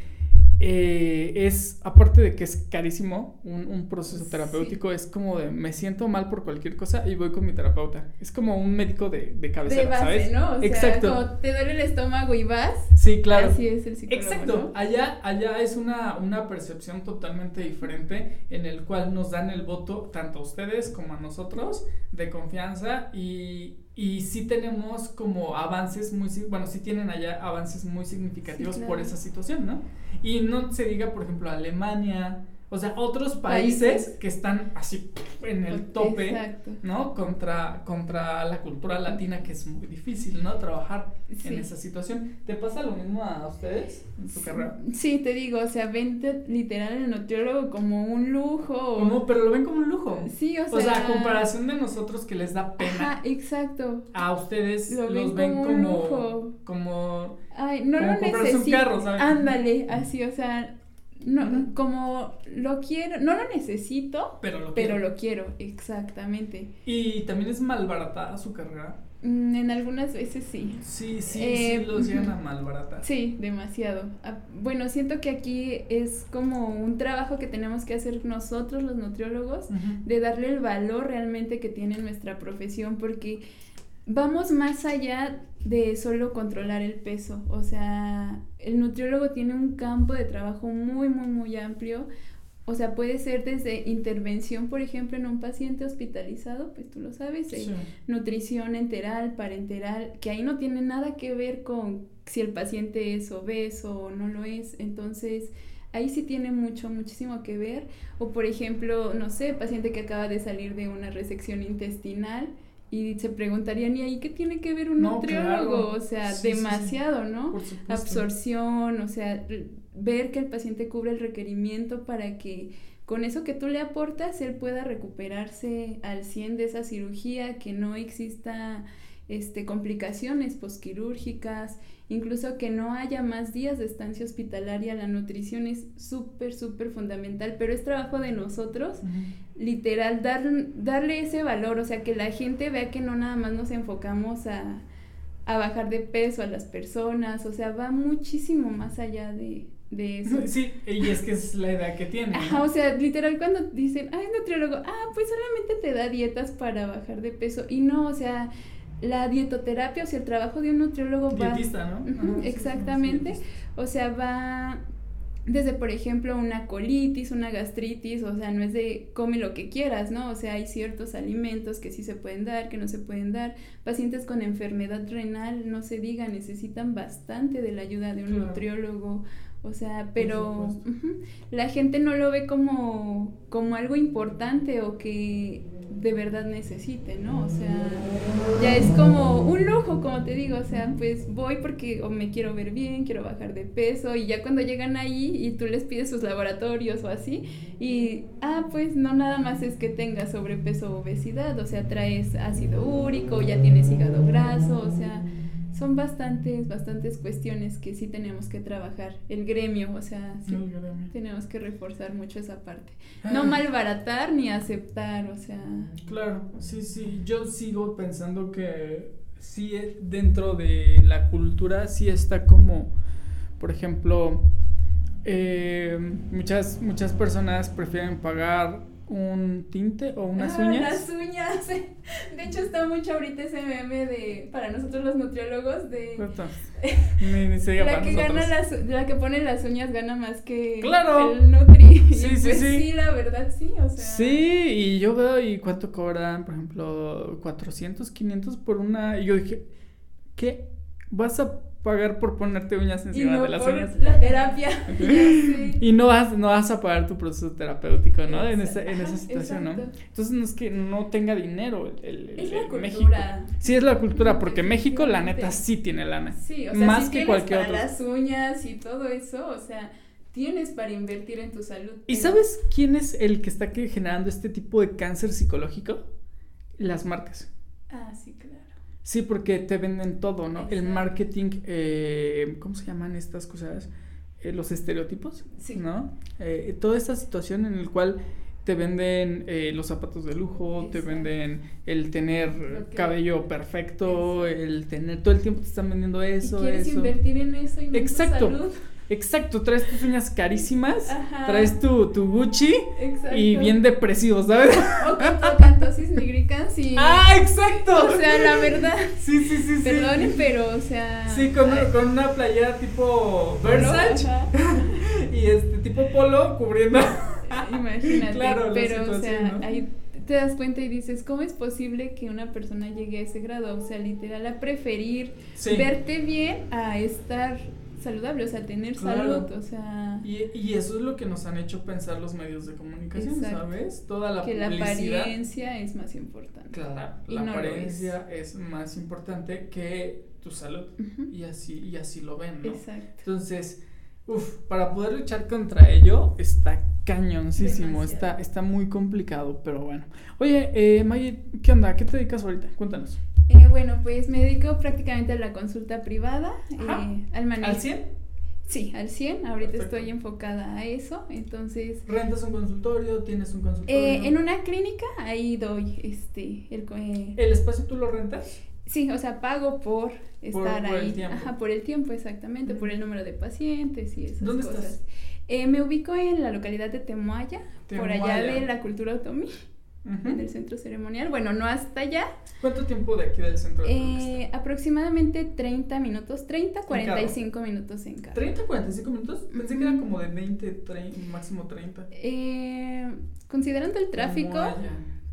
eh, es, aparte de que es carísimo, un, un proceso Sí. terapéutico es como de me siento mal por cualquier cosa y voy con mi terapeuta. Es como un médico de, de cabecera, de base, ¿sabes? ¿no? O sea, Exacto. como te duele el estómago y vas. Sí, claro. Así es el psicólogo. Exacto, ¿no? allá, allá es una, una percepción totalmente diferente en el cual nos dan el voto tanto a ustedes como a nosotros de confianza y, y sí tenemos como avances muy, bueno, sí tienen allá avances muy significativos Sí, por esa situación, ¿no? Y no se diga, por ejemplo, Alemania, o sea, otros países, Países. que están así en el tope. Exacto. ¿no? Contra, contra la cultura latina, que es muy difícil, ¿no? Trabajar Sí. en esa situación. ¿Te pasa lo mismo a ustedes en su carrera? Sí, te digo, o sea, ven te- literal el nutriólogo como un lujo. o- Como, pero lo ven como un lujo. Sí, o sea. O sea, a comparación de nosotros que les da pena, Ajá, exacto. a ustedes Lo los ven ven como un como, lujo. como, Ay, no Como lo necesito. carro, ¿sabes? Ándale, así, o sea, no, como lo quiero, no lo necesito, pero lo pero quieren. lo quiero, exactamente. Y también es malbaratada su carrera. Mm, En algunas veces sí. Sí, sí, Eh, sí, los llegan a malbaratar. Sí, demasiado. Ah, Bueno, siento que aquí es como un trabajo que tenemos que hacer nosotros los nutriólogos de darle el valor realmente que tiene nuestra profesión porque vamos más allá de solo controlar el peso. O sea, el nutriólogo tiene un campo de trabajo muy, muy, muy amplio. O sea, puede ser desde intervención, por ejemplo, en un paciente hospitalizado, pues tú lo sabes, Sí. nutrición enteral, parenteral, que ahí no tiene nada que ver con si el paciente es obeso o no lo es. Entonces, ahí sí tiene mucho, muchísimo que ver. O por ejemplo, no sé, paciente que acaba de salir de una resección intestinal y se preguntarían, ¿y ahí qué tiene que ver un No, nutriólogo? claro. O sea, Sí, sí, sí. demasiado, ¿no? Por absorción, o sea, ver que el paciente cubre el requerimiento para que con eso que tú le aportas, él pueda recuperarse al 100 de esa cirugía, que no exista este, complicaciones posquirúrgicas, incluso que no haya más días de estancia hospitalaria, la nutrición es súper, súper fundamental, pero es trabajo de nosotros literal, dar, darle ese valor, o sea, que la gente vea que no nada más nos enfocamos a, a bajar de peso a las personas, o sea, va muchísimo más allá de, de eso. Sí, y es que es la idea que tiene. ¿no? Ajá, o sea, literal cuando dicen, ay, nutriólogo, ah, pues solamente te da dietas para bajar de peso. Y no, o sea, la dietoterapia, o sea, el trabajo de un nutriólogo va... Dietista, ¿no? Sí, sí, exactamente. sí, O sea, va desde, por ejemplo, una colitis, una gastritis, o sea, no es de come lo que quieras, ¿no? O sea, hay ciertos alimentos que sí se pueden dar, que no se pueden dar. Pacientes con enfermedad renal, no se diga, necesitan bastante de la ayuda de un Claro. nutriólogo. O sea, pero la gente no lo ve como, como algo importante o que de verdad necesite, ¿no? O sea, ya es como un lujo, como te digo, o sea, pues voy porque o me quiero ver bien, quiero bajar de peso y ya cuando llegan ahí y tú les pides sus laboratorios o así y, ah, pues no nada más es que tengas sobrepeso o obesidad, o sea, traes ácido úrico, ya tienes hígado graso, o sea, son bastantes, bastantes cuestiones que sí tenemos que trabajar, el gremio, o sea, sí No, tenemos que reforzar mucho esa parte. No Ah. malbaratar ni aceptar, o sea, Claro, sí, sí. Yo sigo pensando que sí, eh, dentro de la cultura, sí está como, por ejemplo, eh, muchas, muchas personas prefieren pagar un tinte o unas Ah, uñas. Las uñas. De hecho, está mucho ahorita ese meme de, para nosotros los nutriólogos, de Puta, Ni, ni se diga la para que, gana las, la que pone las uñas gana más que ¡Claro! el Nutri. Sí, sí, pues sí. la verdad sí, o sea. Sí, y yo veo y cuánto cobran, por ejemplo, 400, 500 por una. Y yo dije, ¿qué? ¿Vas a pagar por ponerte uñas encima no de las por uñas? la terapia. Y no vas, no vas a pagar tu proceso terapéutico, ¿no? En esa, en esa situación, ¿no? Entonces no es que no tenga dinero el, el- Es la el cultura. México. Sí, es la cultura, porque México, la neta, sí tiene lana. Sí, o sea, Más si que cualquier para otro. las uñas y todo eso, o sea, tienes para invertir en tu salud. ¿Y pero- sabes quién es el que está generando este tipo de cáncer psicológico? Las marcas. Ah, sí, claro. Sí, porque te venden todo, ¿no? El marketing, eh, ¿cómo se llaman estas cosas? Eh, los estereotipos, Sí. ¿no? Eh, toda esta situación en el cual te venden eh, los zapatos de lujo, te venden el tener que- cabello perfecto, Exacto. el tener, todo el tiempo te están vendiendo eso, y quieres eso. invertir en eso y no Exacto. en tu salud. Exacto, traes tus uñas carísimas, Ajá. traes tu, tu Gucci Exacto. y bien depresivo, ¿sabes? O nigricans y... ¡Ah, exacto! O sea, la verdad, sí, sí, sí, sí. perdonen, pero, o sea... Sí, con, ay, con una playera tipo. Versace y este tipo polo cubriendo. Imagínate, Claro, la pero, o sea, ¿no? ahí te das cuenta y dices, ¿cómo es posible que una persona llegue a ese grado? O sea, literal, a preferir Sí. verte bien a estar saludable, o sea, tener Claro. salud, o sea, Y, y eso es lo que nos han hecho pensar los medios de comunicación, Exacto. ¿sabes? Toda la que la publicidad. apariencia es más importante. Claro, Y la no apariencia es. más importante que tu salud. Y así, y así lo ven, ¿no? Exacto. Entonces, uff, para poder luchar contra ello está cañoncísimo, está, está muy complicado, pero bueno. Oye, eh, Maggie, ¿qué onda? ¿Qué te dedicas ahorita? Cuéntanos. Eh, bueno, pues me dedico prácticamente a la consulta privada, eh, al manejo. ¿Al 100? Sí, al 100. Ahorita Perfecto. estoy enfocada a eso. Entonces, ¿Rentas un consultorio? ¿Tienes un consultorio? eh, en una clínica ahí doy este el eh, ¿El espacio tú lo rentas? sí, o sea, pago por estar por el ahí. tiempo. Ajá, por el tiempo exactamente, por el número de pacientes y esas ¿Dónde cosas. estás? Eh, me ubico en la localidad de Temoaya, por allá de la cultura otomí, Ujú. en el centro ceremonial. Bueno, no hasta allá. ¿Cuánto tiempo de aquí del centro? Eh, aproximadamente 30 minutos, 30, carro? 45 minutos en carro. ¿30, 45 minutos? Pensé que era como de 20, 30, máximo 30. Eh, considerando el tráfico,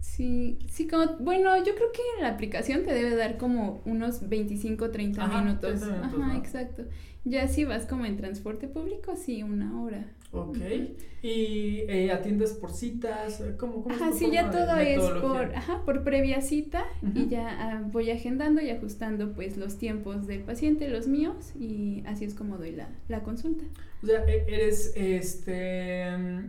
sí, sí, como, bueno, yo creo que la aplicación te debe dar como unos 25, 30 Ajá, minutos. 30 minutos, Ajá, ¿no? exacto. Ya si vas como en transporte público, sí, una hora. Ok. ¿Y eh, atiendes por citas? ¿Cómo, cómo Ajá, sí, ya todo es por, ajá, por previa cita y ya ah, voy agendando y ajustando pues los tiempos del paciente, los míos y así es como doy la, la consulta. O sea, e- eres este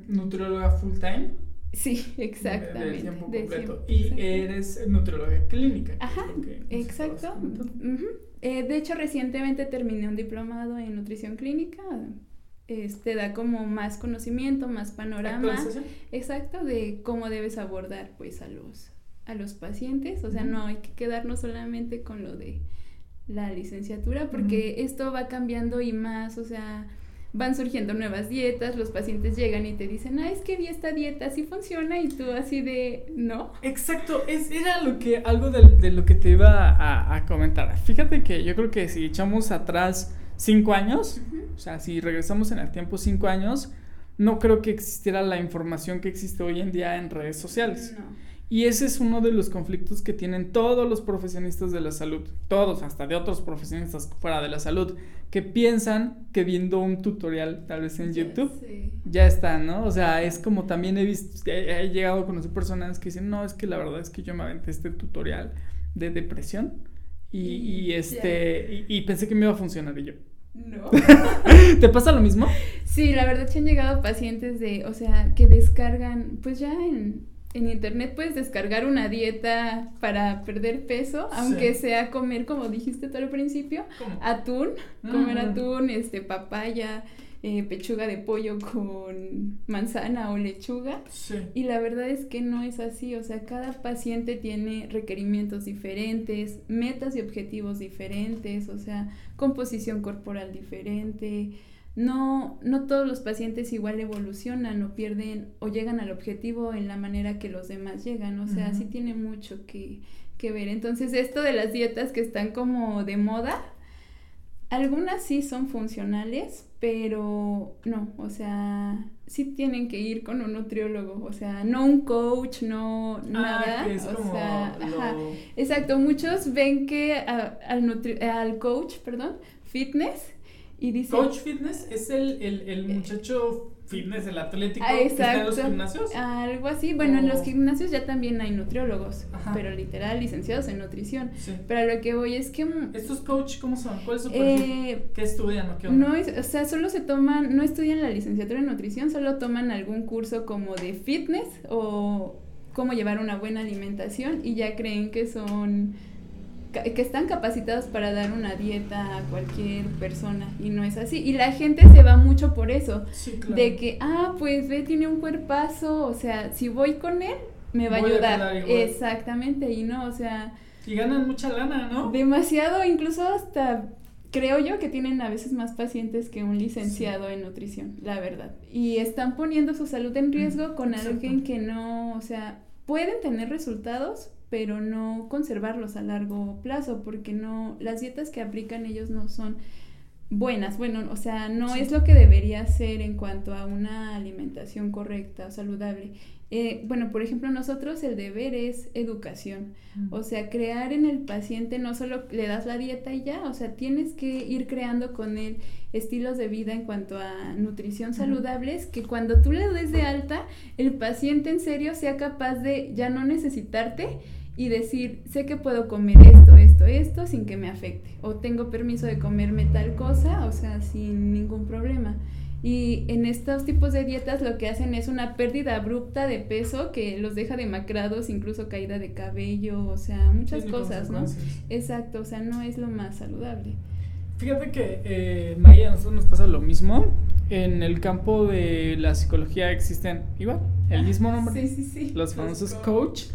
nutrióloga full time. Sí, exactamente. De tiempo completo. y eres nutrióloga clínica. Ajá, exacto. Ujú. Eh, de hecho, recientemente terminé un diplomado en nutrición clínica. Este da como más conocimiento, más panorama. Exacto, de cómo debes abordar pues a los a los pacientes, o sea, no hay que quedarnos solamente con lo de la licenciatura porque esto va cambiando y más, o sea, van surgiendo nuevas dietas, los pacientes llegan y te dicen, "Ah, es que vi esta dieta, así funciona" y tú así de, "No." Exacto, es, era lo que, algo de, de lo que te iba a, a comentar. Fíjate que yo creo que si echamos atrás cinco años, o sea, si regresamos en el tiempo cinco años, no creo que existiera la información que existe hoy en día en redes sociales. No. Y ese es uno de los conflictos que tienen todos los profesionistas de la salud, todos, hasta de otros profesionistas fuera de la salud, que piensan que viendo un tutorial, tal vez en YouTube, sé. ya está, ¿no? O sea, es como también he visto, he, he llegado a conocer personas que dicen, no, es que la verdad es que yo me aventé este tutorial de depresión y, y, este, y, y pensé que me iba a funcionar y yo. No. ¿Te pasa lo mismo? Sí, la verdad sí han llegado pacientes de, o sea, que descargan, pues ya en, en internet puedes descargar una dieta para perder peso, aunque Sí. sea comer, como dijiste tú al principio, ¿Cómo? atún, comer Ujú. atún, este, papaya, eh, pechuga de pollo con manzana o lechuga. Sí. Y la verdad es que no es así, o sea, cada paciente tiene requerimientos diferentes, metas y objetivos diferentes, o sea, composición corporal diferente, no, no todos los pacientes igual evolucionan o pierden o llegan al objetivo en la manera que los demás llegan, o sea, sí tiene mucho que, que ver. Entonces, esto de las dietas que están como de moda, algunas sí son funcionales, pero no, o sea, sí tienen que ir con un nutriólogo, o sea, no un coach, no ah, nada, o sea, exacto, muchos ven que al, al coach, perdón, fitness y dice coach fitness es el, el, el muchacho fitness, el atlético que está en los gimnasios. Algo así. Bueno, en los gimnasios ya también hay nutriólogos, pero literal licenciados en nutrición. Pero lo que voy es que... Mm, ¿Estos coach cómo son? ¿Cuál es su? Eh, ¿Qué estudian o qué onda? No, o sea, solo se toman, no estudian la licenciatura en nutrición, solo toman algún curso como de fitness o cómo llevar una buena alimentación y ya creen que son que están capacitados para dar una dieta a cualquier persona y no es así. Y la gente se va mucho por eso, de que, ah, pues ve, tiene un cuerpazo, o sea, si voy con él, me va a ayudar. Exactamente, y no, o sea... Y ganan mucha lana, ¿no? Demasiado, incluso hasta creo yo que tienen a veces más pacientes que un licenciado en nutrición, la verdad. Y están poniendo su salud en riesgo con alguien que no, o sea, pueden tener resultados, pero no conservarlos a largo plazo, porque no, las dietas que aplican ellos no son buenas, bueno, o sea, no es lo que debería ser en cuanto a una alimentación correcta, saludable. Eh, bueno, por ejemplo, nosotros el deber es educación, mm. o sea, crear en el paciente no solo le das la dieta y ya, o sea, tienes que ir creando con él estilos de vida en cuanto a nutrición saludables, que cuando tú le des de alta, el paciente en serio sea capaz de ya no necesitarte y decir, sé que puedo comer esto, esto, esto sin que me afecte. O tengo permiso de comerme tal cosa, o sea, sin ningún problema. Y en estos tipos de dietas lo que hacen es una pérdida abrupta de peso que los deja demacrados, incluso caída de cabello, o sea, muchas cosas, ¿no? Exacto, o sea, no es lo más saludable. Fíjate que, eh, Maya, a nosotros nos pasa lo mismo. En el campo de la psicología existen, igual, el mismo nombre. Sí, sí, sí. Los famosos coach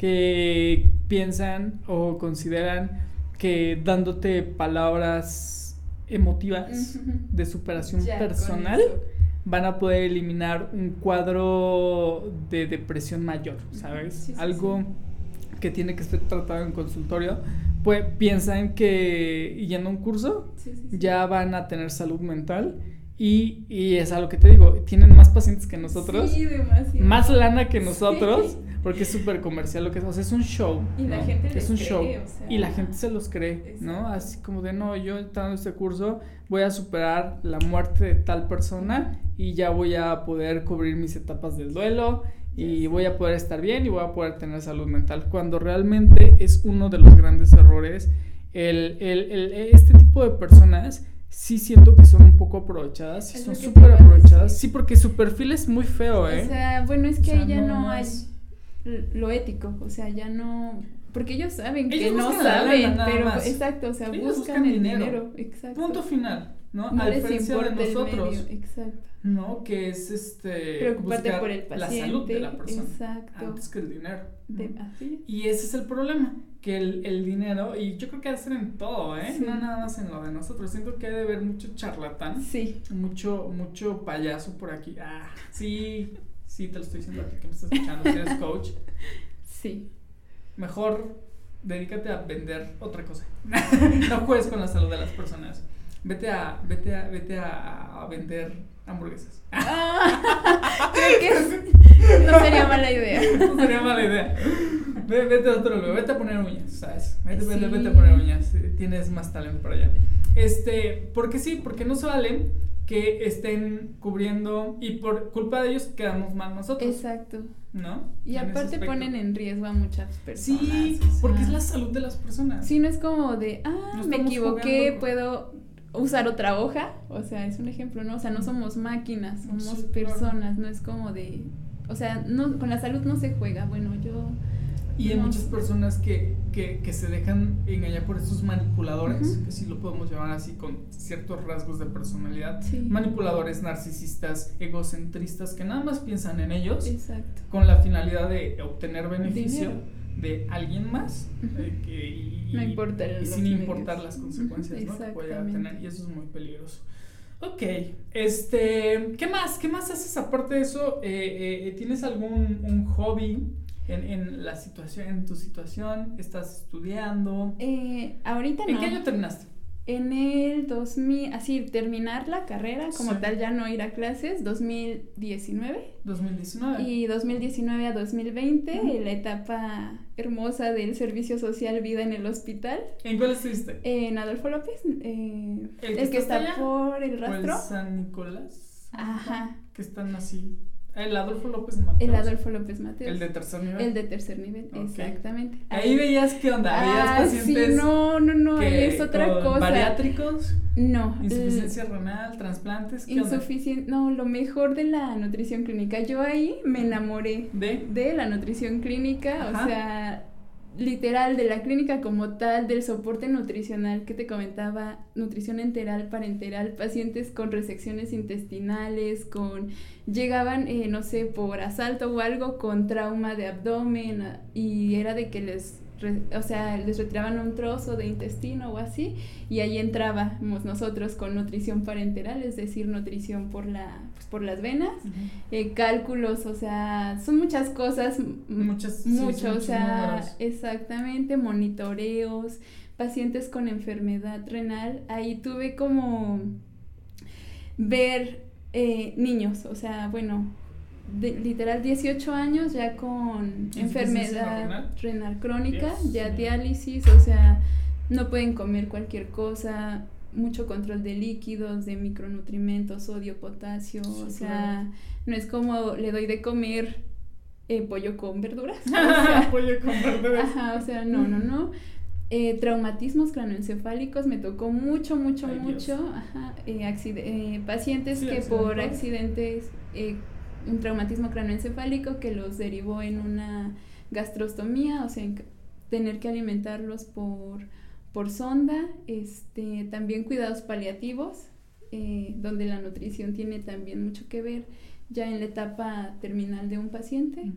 que piensan o consideran que dándote palabras emotivas de superación personal van a poder eliminar un cuadro de depresión mayor, ¿sabes? Algo que tiene que ser tratado en consultorio, pues piensan que yendo a un curso ya van a tener salud mental y, y es algo que te digo, tienen más pacientes que nosotros, más lana que nosotros porque es súper comercial lo que es, o sea, es un show. Y la gente es un show. y la gente se los cree, ¿no? Así como de, no, yo dando este curso voy a superar la muerte de tal persona y ya voy a poder cubrir mis etapas del duelo y voy a poder estar bien y voy a poder tener salud mental, cuando realmente es uno de los grandes errores. El, el, el, este tipo de personas sí siento que son un poco aprovechadas, son súper aprovechadas, sí, porque su perfil es muy feo, ¿eh? O sea, bueno, es que ahí ya no, hay lo ético, o sea, ya no porque ellos saben que no saben, pero exacto, o sea, buscan, el dinero. exacto. Punto final, ¿no? no A diferencia de nosotros. exacto. ¿No? Que es este preocuparte por el paciente, la salud de la persona exacto. antes que el dinero. Y ese es el problema, que el, el, dinero, y yo creo que hacer en todo, ¿eh? No nada más en lo de nosotros. Siento que hay de haber mucho charlatán. Sí. Mucho, mucho payaso por aquí. Ah, sí. Sí, te lo estoy diciendo a ti que me estás escuchando, si eres coach. Sí. Mejor dedícate a vender otra cosa. no juegues con la salud de las personas. Vete a, vete a, vete a, vender hamburguesas. Ah, creo que no sería mala idea. No sería mala idea. Vete a otro lugar, vete a poner uñas, ¿sabes? Vete, vete, vete a poner uñas. Tienes más talento para allá. Este, porque sí, porque no se vale que estén cubriendo y por culpa de ellos quedamos mal nosotros. Exacto. ¿No? Y aparte ponen en riesgo a muchas personas. Sí, porque es la salud de las personas. Sí, no es como de, ah, me equivoqué, puedo usar otra hoja. O sea, es un ejemplo, ¿no? O sea, no somos máquinas, somos personas, no es como de, o sea, no, con la salud no se juega. Bueno, yo y hay muchas personas que, que, que, se dejan engañar por estos manipuladores, que sí lo podemos llamar así con ciertos rasgos de personalidad. Manipuladores narcisistas, egocentristas, que nada más piensan en ellos Exacto. con la finalidad de obtener beneficio de alguien más eh, que, y, no importa y sin importar las consecuencias ¿no? que pueda tener. Y eso es muy peligroso. Ok, este, ¿qué más? ¿Qué más haces aparte de eso? Eh, eh, ¿Tienes algún un hobby en, en, la situación, en tu situación? ¿Estás estudiando? Eh, ahorita ¿En no. qué año terminaste? En el 2000, así, terminar la carrera como Sí. tal, ya no ir a clases, 2019. 2019. Y 2019 a 2020, Ujú. la etapa hermosa del servicio social vida en el hospital. ¿En cuál estuviste? En Adolfo López, eh, ¿El el, que que está está allá? por el ¿O el rastro. San Nicolás? Ajá, Que están así. El Adolfo López Mateos. el Adolfo López Mateos. El de tercer nivel. El de tercer nivel, exactamente. Ahí veías qué onda, veías Ah, sí, pacientes no, no, no, que- ahí es otra con cosa. bariátricos, No, insuficiencia renal, trasplantes, insuficiente, no, lo mejor de la nutrición clínica. Yo ahí me enamoré De de la nutrición clínica, Ajá. o sea, literal de la clínica como tal, del soporte nutricional que te comentaba, nutrición enteral, parenteral, pacientes con resecciones intestinales, con llegaban, eh, no sé, por asalto o algo con trauma de abdomen a- y era de que les, o sea, les retiraban un trozo de intestino o así y ahí entrábamos nosotros con nutrición parenteral, es decir, nutrición por la, pues, por las venas eh, cálculos, o sea, son muchas cosas, Muchas- mucho, sí, o sea, exactamente, monitoreos, pacientes con enfermedad renal, ahí tuve como ver eh, niños, o sea, bueno, de- literal 18 años ya con ¿Insuficiencia enfermedad renal? crónica, Dios ya diálisis, o sea, no pueden comer cualquier cosa, mucho control de líquidos, de micronutrimentos, sodio, potasio, Sí, o sea, claro. no es como le doy de comer eh, pollo con verduras. o sea, Pollo con verduras. Ajá, o sea, no, no, no. Eh, traumatismos cranoencefálicos me tocó mucho, mucho, Ay, mucho. Ajá, eh, eh, pacientes Sí, que por accidentes, eh, un traumatismo cranoencefálico que los derivó en una gastrostomía, o sea, en tener que alimentarlos por, por sonda. Este, también cuidados paliativos, eh, donde la nutrición tiene también mucho que ver ya en la etapa terminal de un paciente.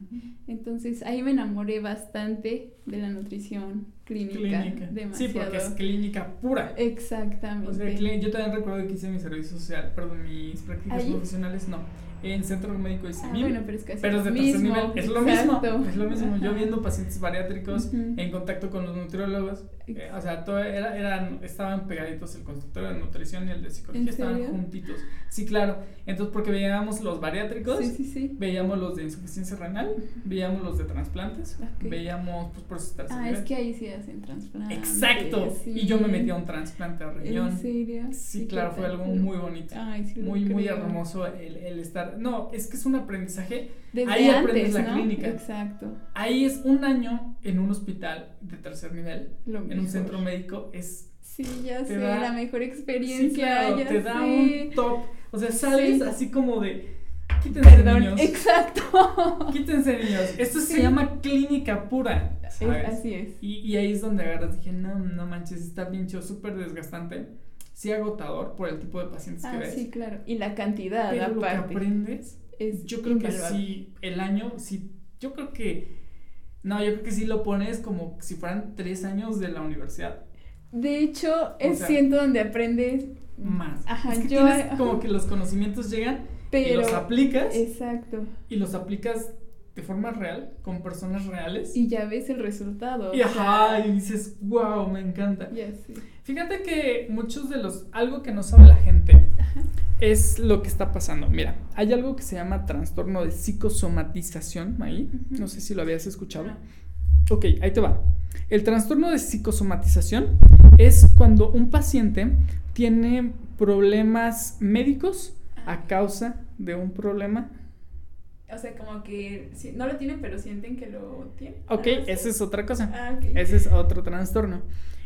Entonces ahí me enamoré bastante de la nutrición clínica. Clínica. Sí, Demasiado. porque es clínica pura. Exactamente. O sea, yo también recuerdo que hice mi servicio social, perdón, mis prácticas ¿Ahí? profesionales, no, en Centro Médico de Ah, bueno, pero es casi pero es de tercer mismo. nivel. Es lo exacto. mismo. Es lo mismo. Yo viendo pacientes bariátricos en contacto con los nutriólogos. eh, o sea, todo era, eran, estaban pegaditos el consultorio de nutrición y el de psicología ¿En estaban juntitos. Sí, claro. Entonces, porque veíamos los bariátricos, Sí, sí, sí. veíamos los de insuficiencia renal, veíamos los de trasplantes, veíamos pues por su tercer Ah, nivel. es que ahí sí hacen trasplantes. Exacto. Y yo me metí a un trasplante de riñón. ¿En serio? Sí, ¿Y claro, fue algo muy bonito. Ay, muy, muy hermoso el, el estar. No, es que es un aprendizaje. Desde Ahí antes, aprendes la ¿no? clínica. Exacto. Ahí es un año en un hospital de tercer nivel, Lo en un centro médico, es. Sí, ya sé, da- la mejor Sí, experiencia. claro, ya te da sé. un top. O sea, sales Sí. así como de. Quítense Perdón, niños. exacto. Quítense niños. Esto se Sí. llama clínica pura. Así es. Y, y ahí es donde agarras. Dije, no, no manches, está bien chido, súper desgastante. Sí, agotador por el tipo de pacientes que Ah, ves. sí, claro. Y la cantidad, pero lo que aparte. aprendes es Yo creo que sí, el año, sí, yo creo que, no, yo creo que sí lo pones como si fueran tres años de la universidad, De hecho, es sea, siento donde aprendes más. Ajá, es que yo- tienes ajá. como que los conocimientos llegan y pero los aplicas exacto. y los aplicas de forma real, con personas reales. Y ya ves el resultado. Y ajá, dices, wow, me encanta. Fíjate que muchos de los, algo que no sabe la gente es lo que está pasando. Mira, hay algo que se llama trastorno de psicosomatización ahí. No sé si lo habías escuchado. No. Ok, ahí te va. El trastorno de psicosomatización es cuando un paciente tiene problemas médicos a causa de un problema. O sea, como que no lo tienen, pero sienten que lo tienen. Ok, así. esa es otra cosa. Ah, ok. Ese es otro trastorno.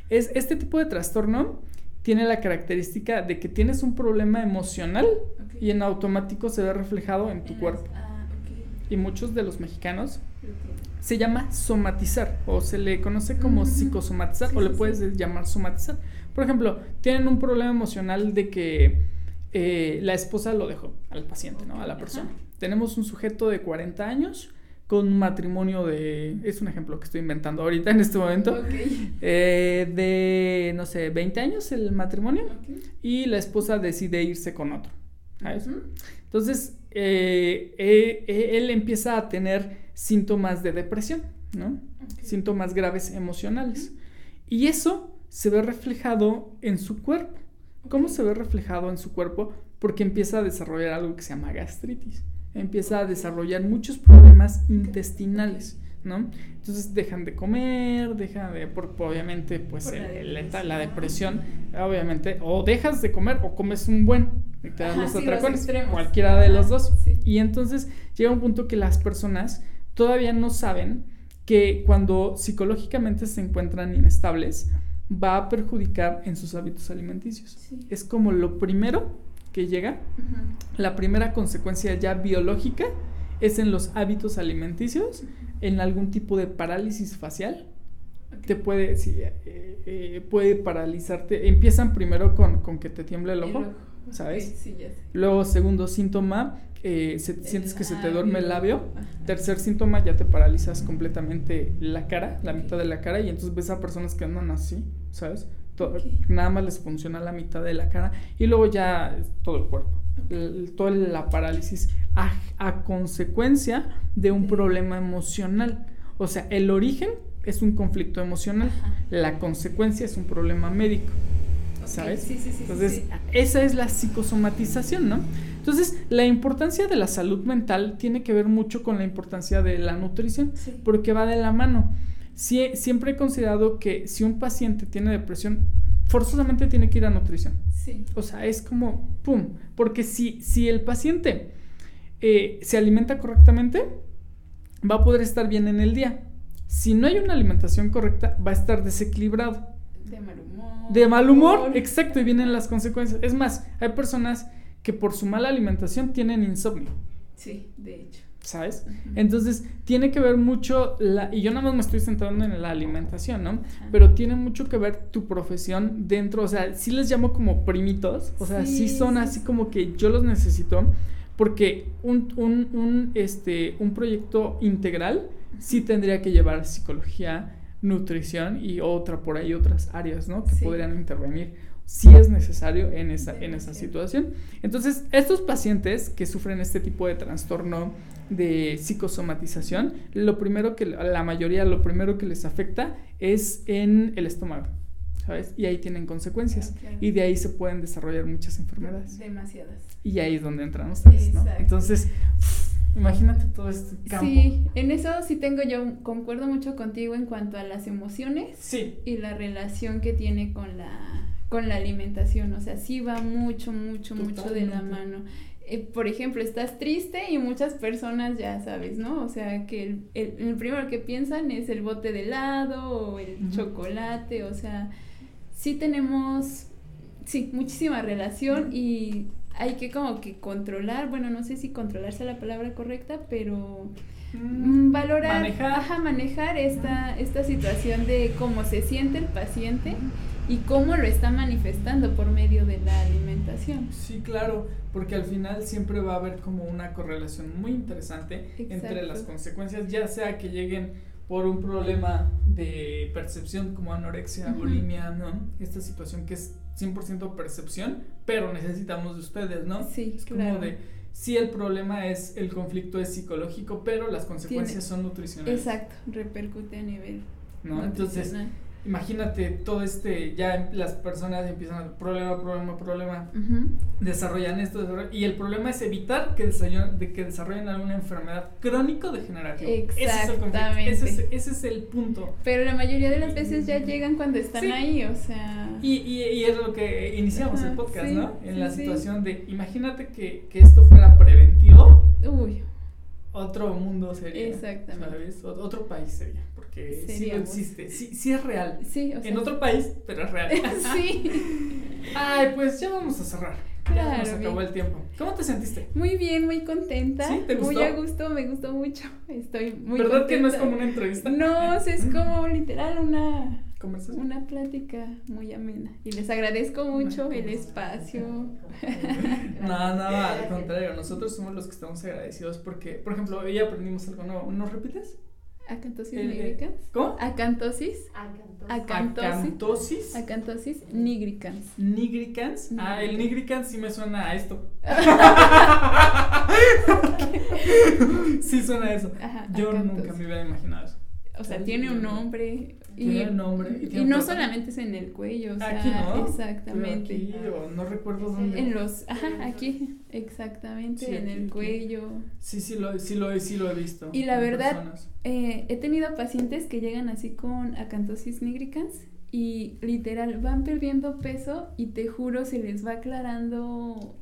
Es, este tipo de trastorno tiene la característica de que tienes un problema emocional Ok. y en automático se ve reflejado en tu En cuerpo. las- Ah, ok. Y muchos de los mexicanos se llama somatizar o se le conoce como Ujú. psicosomatizar Sí, o le puedes sí. llamar somatizar. Por ejemplo, tienen un problema emocional de que eh, la esposa lo dejó al paciente, ¿no? A la persona. ajá. Tenemos un sujeto de 40 años con un matrimonio de, es un ejemplo que estoy inventando ahorita en este momento, eh, de, no sé, 20 años el matrimonio y la esposa decide irse con otro. Entonces, eh, eh, él empieza a tener síntomas de depresión, ¿no? Síntomas graves emocionales. Y eso se ve reflejado en su cuerpo. ¿Cómo se ve reflejado en su cuerpo? Porque empieza a desarrollar algo que se llama gastritis. Empieza a desarrollar muchos problemas intestinales, ¿no? Entonces dejan de comer, dejan de, por, obviamente, pues Por la el- el- la, depresión. obviamente, o dejas de comer o comes un buen, y te das Ajá, los sí, los atracones, cualquiera de los dos. sí. Y entonces llega un punto que las personas todavía no saben que cuando psicológicamente se encuentran inestables, va a perjudicar en sus hábitos alimenticios. Sí. Es como lo primero que llega, Ujú. la primera consecuencia ya biológica es en los hábitos alimenticios, en algún tipo de parálisis facial. Ok. Te puede, sí, eh, eh, puede paralizarte. Empiezan primero con, con que te tiembla el ojo, ¿sabes? sí, ya sé. Luego, segundo síntoma, eh, se- sientes que se te duerme el labio. Ajá. Tercer síntoma, ya te paralizas completamente la cara, la mitad de la cara, y entonces ves a personas que andan así, ¿sabes? Nada más les funciona la mitad de la cara, y luego ya todo el cuerpo. Ok. L- toda la parálisis a, a consecuencia de un problema emocional. O sea, el origen es un conflicto emocional, Ajá. la consecuencia es un problema médico. ¿sabes? Sí, sí, sí. sí, Entonces, sí. esa es la psicosomatización, ¿no? Entonces, la importancia de la salud mental tiene que ver mucho con la importancia de la nutrición, porque va de la mano. Sie- siempre he considerado que si un paciente tiene depresión, forzosamente tiene que ir a nutrición. Sí. O sea, es como, ¡pum! Porque si, si el paciente eh, se alimenta correctamente, va a poder estar bien en el día. Si no hay una alimentación correcta, va a estar desequilibrado. De mal humor. De mal humor, exacto, y vienen las consecuencias. Es más, hay personas que por su mala alimentación tienen insomnio, Sí, de hecho. ¿Sabes? Entonces, tiene que ver mucho, la, y yo nada más me estoy centrando en la alimentación, ¿no? Ajá. Pero tiene mucho que ver tu profesión dentro, o sea, sí les llamo como primitos, o sea, sí, Sí, son sí, así sí. como que yo los necesito, porque un, un, un, este, un proyecto integral sí tendría que llevar psicología, nutrición y otra por ahí, otras áreas, ¿no? Que podrían intervenir si es necesario en esa, en esa situación. Entonces, estos pacientes que sufren este tipo de trastorno de psicosomatización, lo primero que, la mayoría, lo primero que les afecta es en el estómago, ¿sabes? Y ahí tienen consecuencias. Ah, claro. Y de ahí se pueden desarrollar muchas enfermedades. Demasiadas. Y ahí es donde entran ustedes, ¿no? Exacto. Entonces, imagínate todo este campo. Sí, en eso sí tengo yo, concuerdo mucho contigo en cuanto a las emociones Sí. y la relación que tiene con la, con la alimentación. O sea, sí va mucho, mucho, mucho de la mano. Eh, por ejemplo, estás triste y muchas personas ya sabes, ¿no? O sea, que el, el, el primero que piensan es el bote de helado o el chocolate. O sea, sí tenemos, sí, muchísima relación y hay que como que controlar, bueno, no sé si controlar sea la palabra correcta, pero mm, valorar, Manejar. ajá, manejar esta, esta situación de cómo se siente el paciente y cómo lo está manifestando por medio de la alimentación. Sí, claro, porque al final siempre va a haber como una correlación muy interesante entre las consecuencias, ya sea que lleguen por un problema de percepción como anorexia, bulimia, ¿no? Esta situación que es 100% percepción, pero necesitamos de ustedes, ¿no? Sí, es claro. como de, sí el problema es, el conflicto es psicológico, pero las consecuencias son nutricionales. Exacto, repercute a nivel ¿no? Entonces. Imagínate todo este, ya las personas empiezan a problema, problema, problema, desarrollan esto, desarrollan- y el problema es evitar que desarrollen, de que desarrollen alguna enfermedad crónico-degenerativa. Ese es el Exactamente. Ese es, ese es el punto. Pero la mayoría de las veces ya llegan cuando están Sí. ahí, o sea... Y, y, y es lo que iniciamos el podcast, sí, ¿no? En sí, la situación de, imagínate que, que esto fuera preventivo, Uy, otro mundo sería. Exactamente. ¿sabes? Otro país sería, porque sí Seríamos. existe, sí, sí es real. sí, o sea... En otro país, pero es real. sí, Ay, pues ya vamos a cerrar. ya nos acabó bien. el tiempo. ¿Cómo te sentiste? muy bien, muy contenta. ¿Sí? ¿Te Muy gustó? a gusto, me gustó mucho. Estoy muy ¿Verdad que no es contenta. como una entrevista? No, es como literal una conversación. Una plática muy amena. Y les agradezco mucho el espacio. Nada, nada, al contrario, nosotros somos los que estamos agradecidos porque, por ejemplo, hoy aprendimos algo nuevo. ¿Nos repites? Acantosis nigricans. ¿Cómo? Acantosis. Acantosis. Acantosis. Acantosis nigricans. Nigricans. Ah, el nigricans sí me suena a esto. sí suena a eso. Ajá, Yo acantosis. nunca me hubiera imaginado eso. O sea, tiene un nombre. Y, Tiene nombre y y tiene un no solamente es en el cuello, o sea, Aquí no. exactamente. Aquí, o no recuerdo dónde. En los, ajá, aquí, exactamente, Sí, en aquí, el cuello. Sí, sí lo, sí lo, sí lo he visto. Y la verdad. Eh, he tenido pacientes que llegan así con acantosis nigricans y literal van perdiendo peso y te juro se les va aclarando,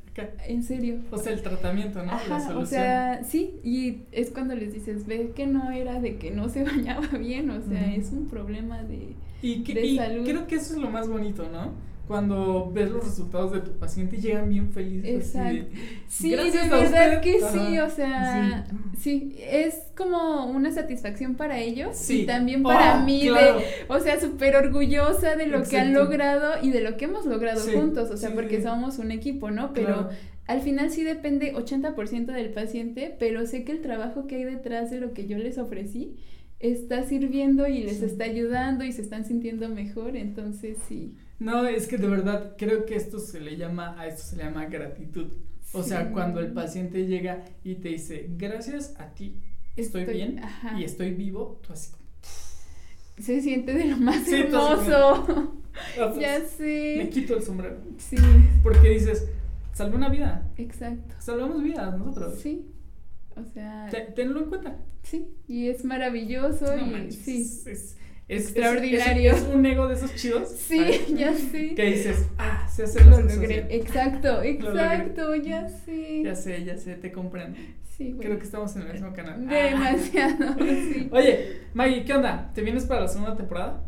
En serio. O sea, el tratamiento, ¿no? La solución. o sea, sí, y es cuando les dices, ve que no era de que no se bañaba bien, o sea, es un problema de... y, que- de y salud. creo que eso es lo más bonito, ¿no? Cuando ves los resultados de tu paciente y llegan bien felices. de, Exacto. Sí, de verdad que sí, o sea, sí. es como una satisfacción para ellos Sí. y también para Oh, mí claro. de, o sea, súper orgullosa de lo que han logrado y de lo que hemos logrado Sí, juntos, o sea, porque somos un equipo, ¿no? Pero Claro. al final sí depende 80% del paciente, pero sé que el trabajo que hay detrás de lo que yo les ofrecí está sirviendo y les está ayudando y se están sintiendo mejor, entonces sí. No, es que de verdad creo que esto se le llama, a esto se le llama gratitud. O sea, cuando el paciente llega y te dice, gracias a ti, estoy, Estoy- bien ajá. y estoy vivo, tú así. Se siente de lo más Sí, hermoso. como, ya Me sé. quito el sombrero. Sí, Porque dices, salvé una vida, exacto. salvamos vidas nosotros. Sí. O sea, Te- tenlo en cuenta. sí, y es maravilloso No y manches, sí. Es, es- Extraordinario. Es, es un ego de esos chidos. Sí, ¿sabes? ya sé. Que dices, ah, se hace Lo logré. Exacto, exacto, ya sé. Ya sé, ya sé, te comprendo. Sí, bueno. Creo que estamos en el mismo canal. Ah. Demasiado, sí. Oye, Maggie, ¿qué onda? ¿Te vienes para la segunda temporada?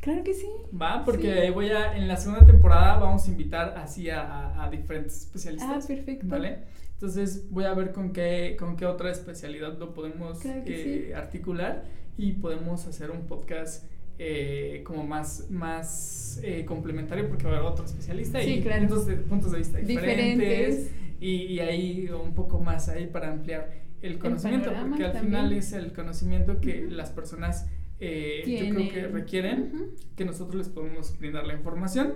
Claro que sí. Va, porque Sí. voy a, en la segunda temporada vamos a invitar así a, a- a diferentes Ah, especialistas. perfecto. ¿Vale? Entonces voy a ver con qué, con qué otra especialidad lo podemos Claro eh, sí. articular y podemos hacer un podcast eh, como más, más eh, complementario porque va a haber otro especialista Sí, y claro. puntos, de, puntos de vista diferentes, Diferentes. Y, y ahí un poco más ahí para ampliar el conocimiento panorama porque al también. final es el conocimiento que Ujú. las personas eh, yo creo que requieren Ujú. que nosotros les podemos brindar la información.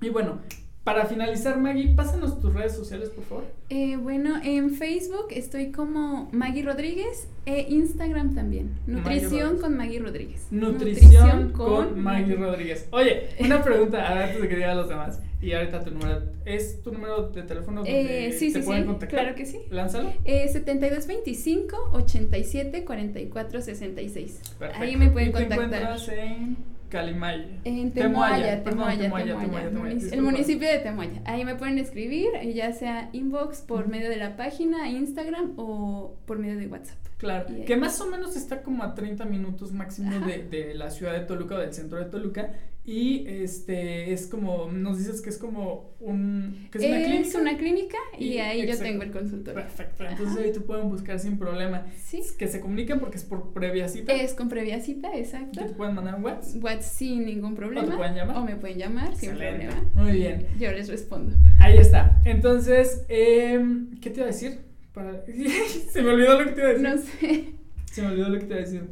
Y bueno, para finalizar, Maggie, pásanos tus redes sociales, por favor. Eh, bueno, en Facebook estoy como Maggie Rodríguez e Instagram también. Nutrición con Maggie Rodríguez. Nutrición, con, Maggie Rodríguez. Oye, una pregunta a ver, antes de que diga los demás. Y ahorita tu número. ¿Es tu número de teléfono donde Eh, sí, te sí, pueden sí, contactar? claro que sí. Lánzalo. Eh, 7225 87 44 66. Perfecto. Ahí me pueden y te contactar. encuentras en Calimaya. En Temoaya, Temoaya, Temoaya. El municipio de Temoaya. Ahí me pueden escribir, eh, ya sea inbox por medio de la página, Instagram o por medio de WhatsApp. Claro, que más o menos está como a 30 minutos máximo de, de la ciudad de Toluca o del centro de Toluca. Y este es como, nos dices que es como un. que es una clínica. una clínica y, Y- ahí exacto. yo tengo el consultorio. Perfecto, entonces Ajá. ahí te pueden buscar sin problema. Sí. Que se comuniquen porque es por previa cita. Es con previa cita, exacto. Que te pueden mandar un WhatsApp. WhatsApp sin ningún problema. pueden llamar. O me pueden llamar sin Excelente. problema. Muy bien. Yo les respondo. Ahí está. Entonces, em, ¿qué te iba a decir? Para... se me olvidó lo que te iba a decir. No sé. Se me olvidó lo que te iba a decir.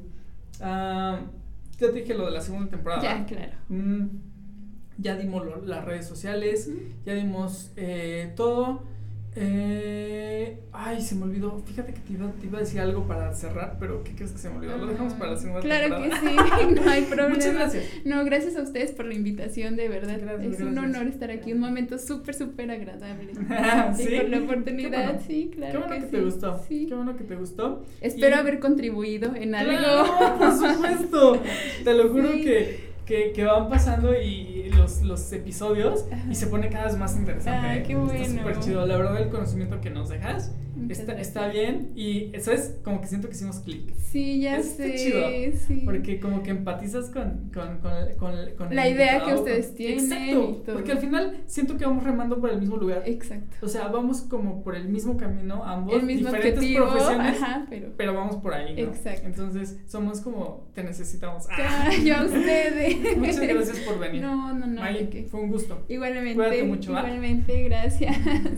Ah, ya te dije lo de la segunda temporada. Ya, claro. Mm, ya dimos lo- las redes sociales, ya dimos eh, todo. Eh, ay, se me olvidó. Fíjate que te iba, te iba a decir algo para cerrar, pero ¿qué crees que se me olvidó? Lo dejamos para la segunda Claro temporada. que sí, no hay problema. Muchas gracias. No, gracias a ustedes por la invitación, de verdad. Gracias, es un gracias. honor estar aquí, un momento súper, súper agradable. ¿Sí? Y por la Qué oportunidad, bueno. sí, Qué claro bueno que, que, te sí. gustó. Sí. Qué bueno que te gustó. Espero Y- haber contribuido en algo. Claro, por supuesto. Te lo juro Sí. que, que, que van pasando y los, los episodios y se pone cada vez más interesante. Ay, ¿eh? qué Está bueno. súper chido. La verdad, el conocimiento que nos dejas está, está, bien y, ¿sabes? Como que siento que hicimos clic. Sí, ya sé. Chido, sí. Porque como que empatizas con, con, con, con, la idea que ustedes tienen. Exacto. Porque al final siento que vamos remando por el mismo lugar. Exacto. O sea, vamos como por el mismo camino, ambos. El mismo diferentes objetivo, profesiones. Ajá, pero... pero vamos por ahí, ¿no? Exacto. Entonces, somos como, te necesitamos. ¡Ah! Yo a ustedes. Muchas gracias por venir. No, no, no. Fue un gusto. Igualmente. Cuídate mucho, Igualmente, gracias.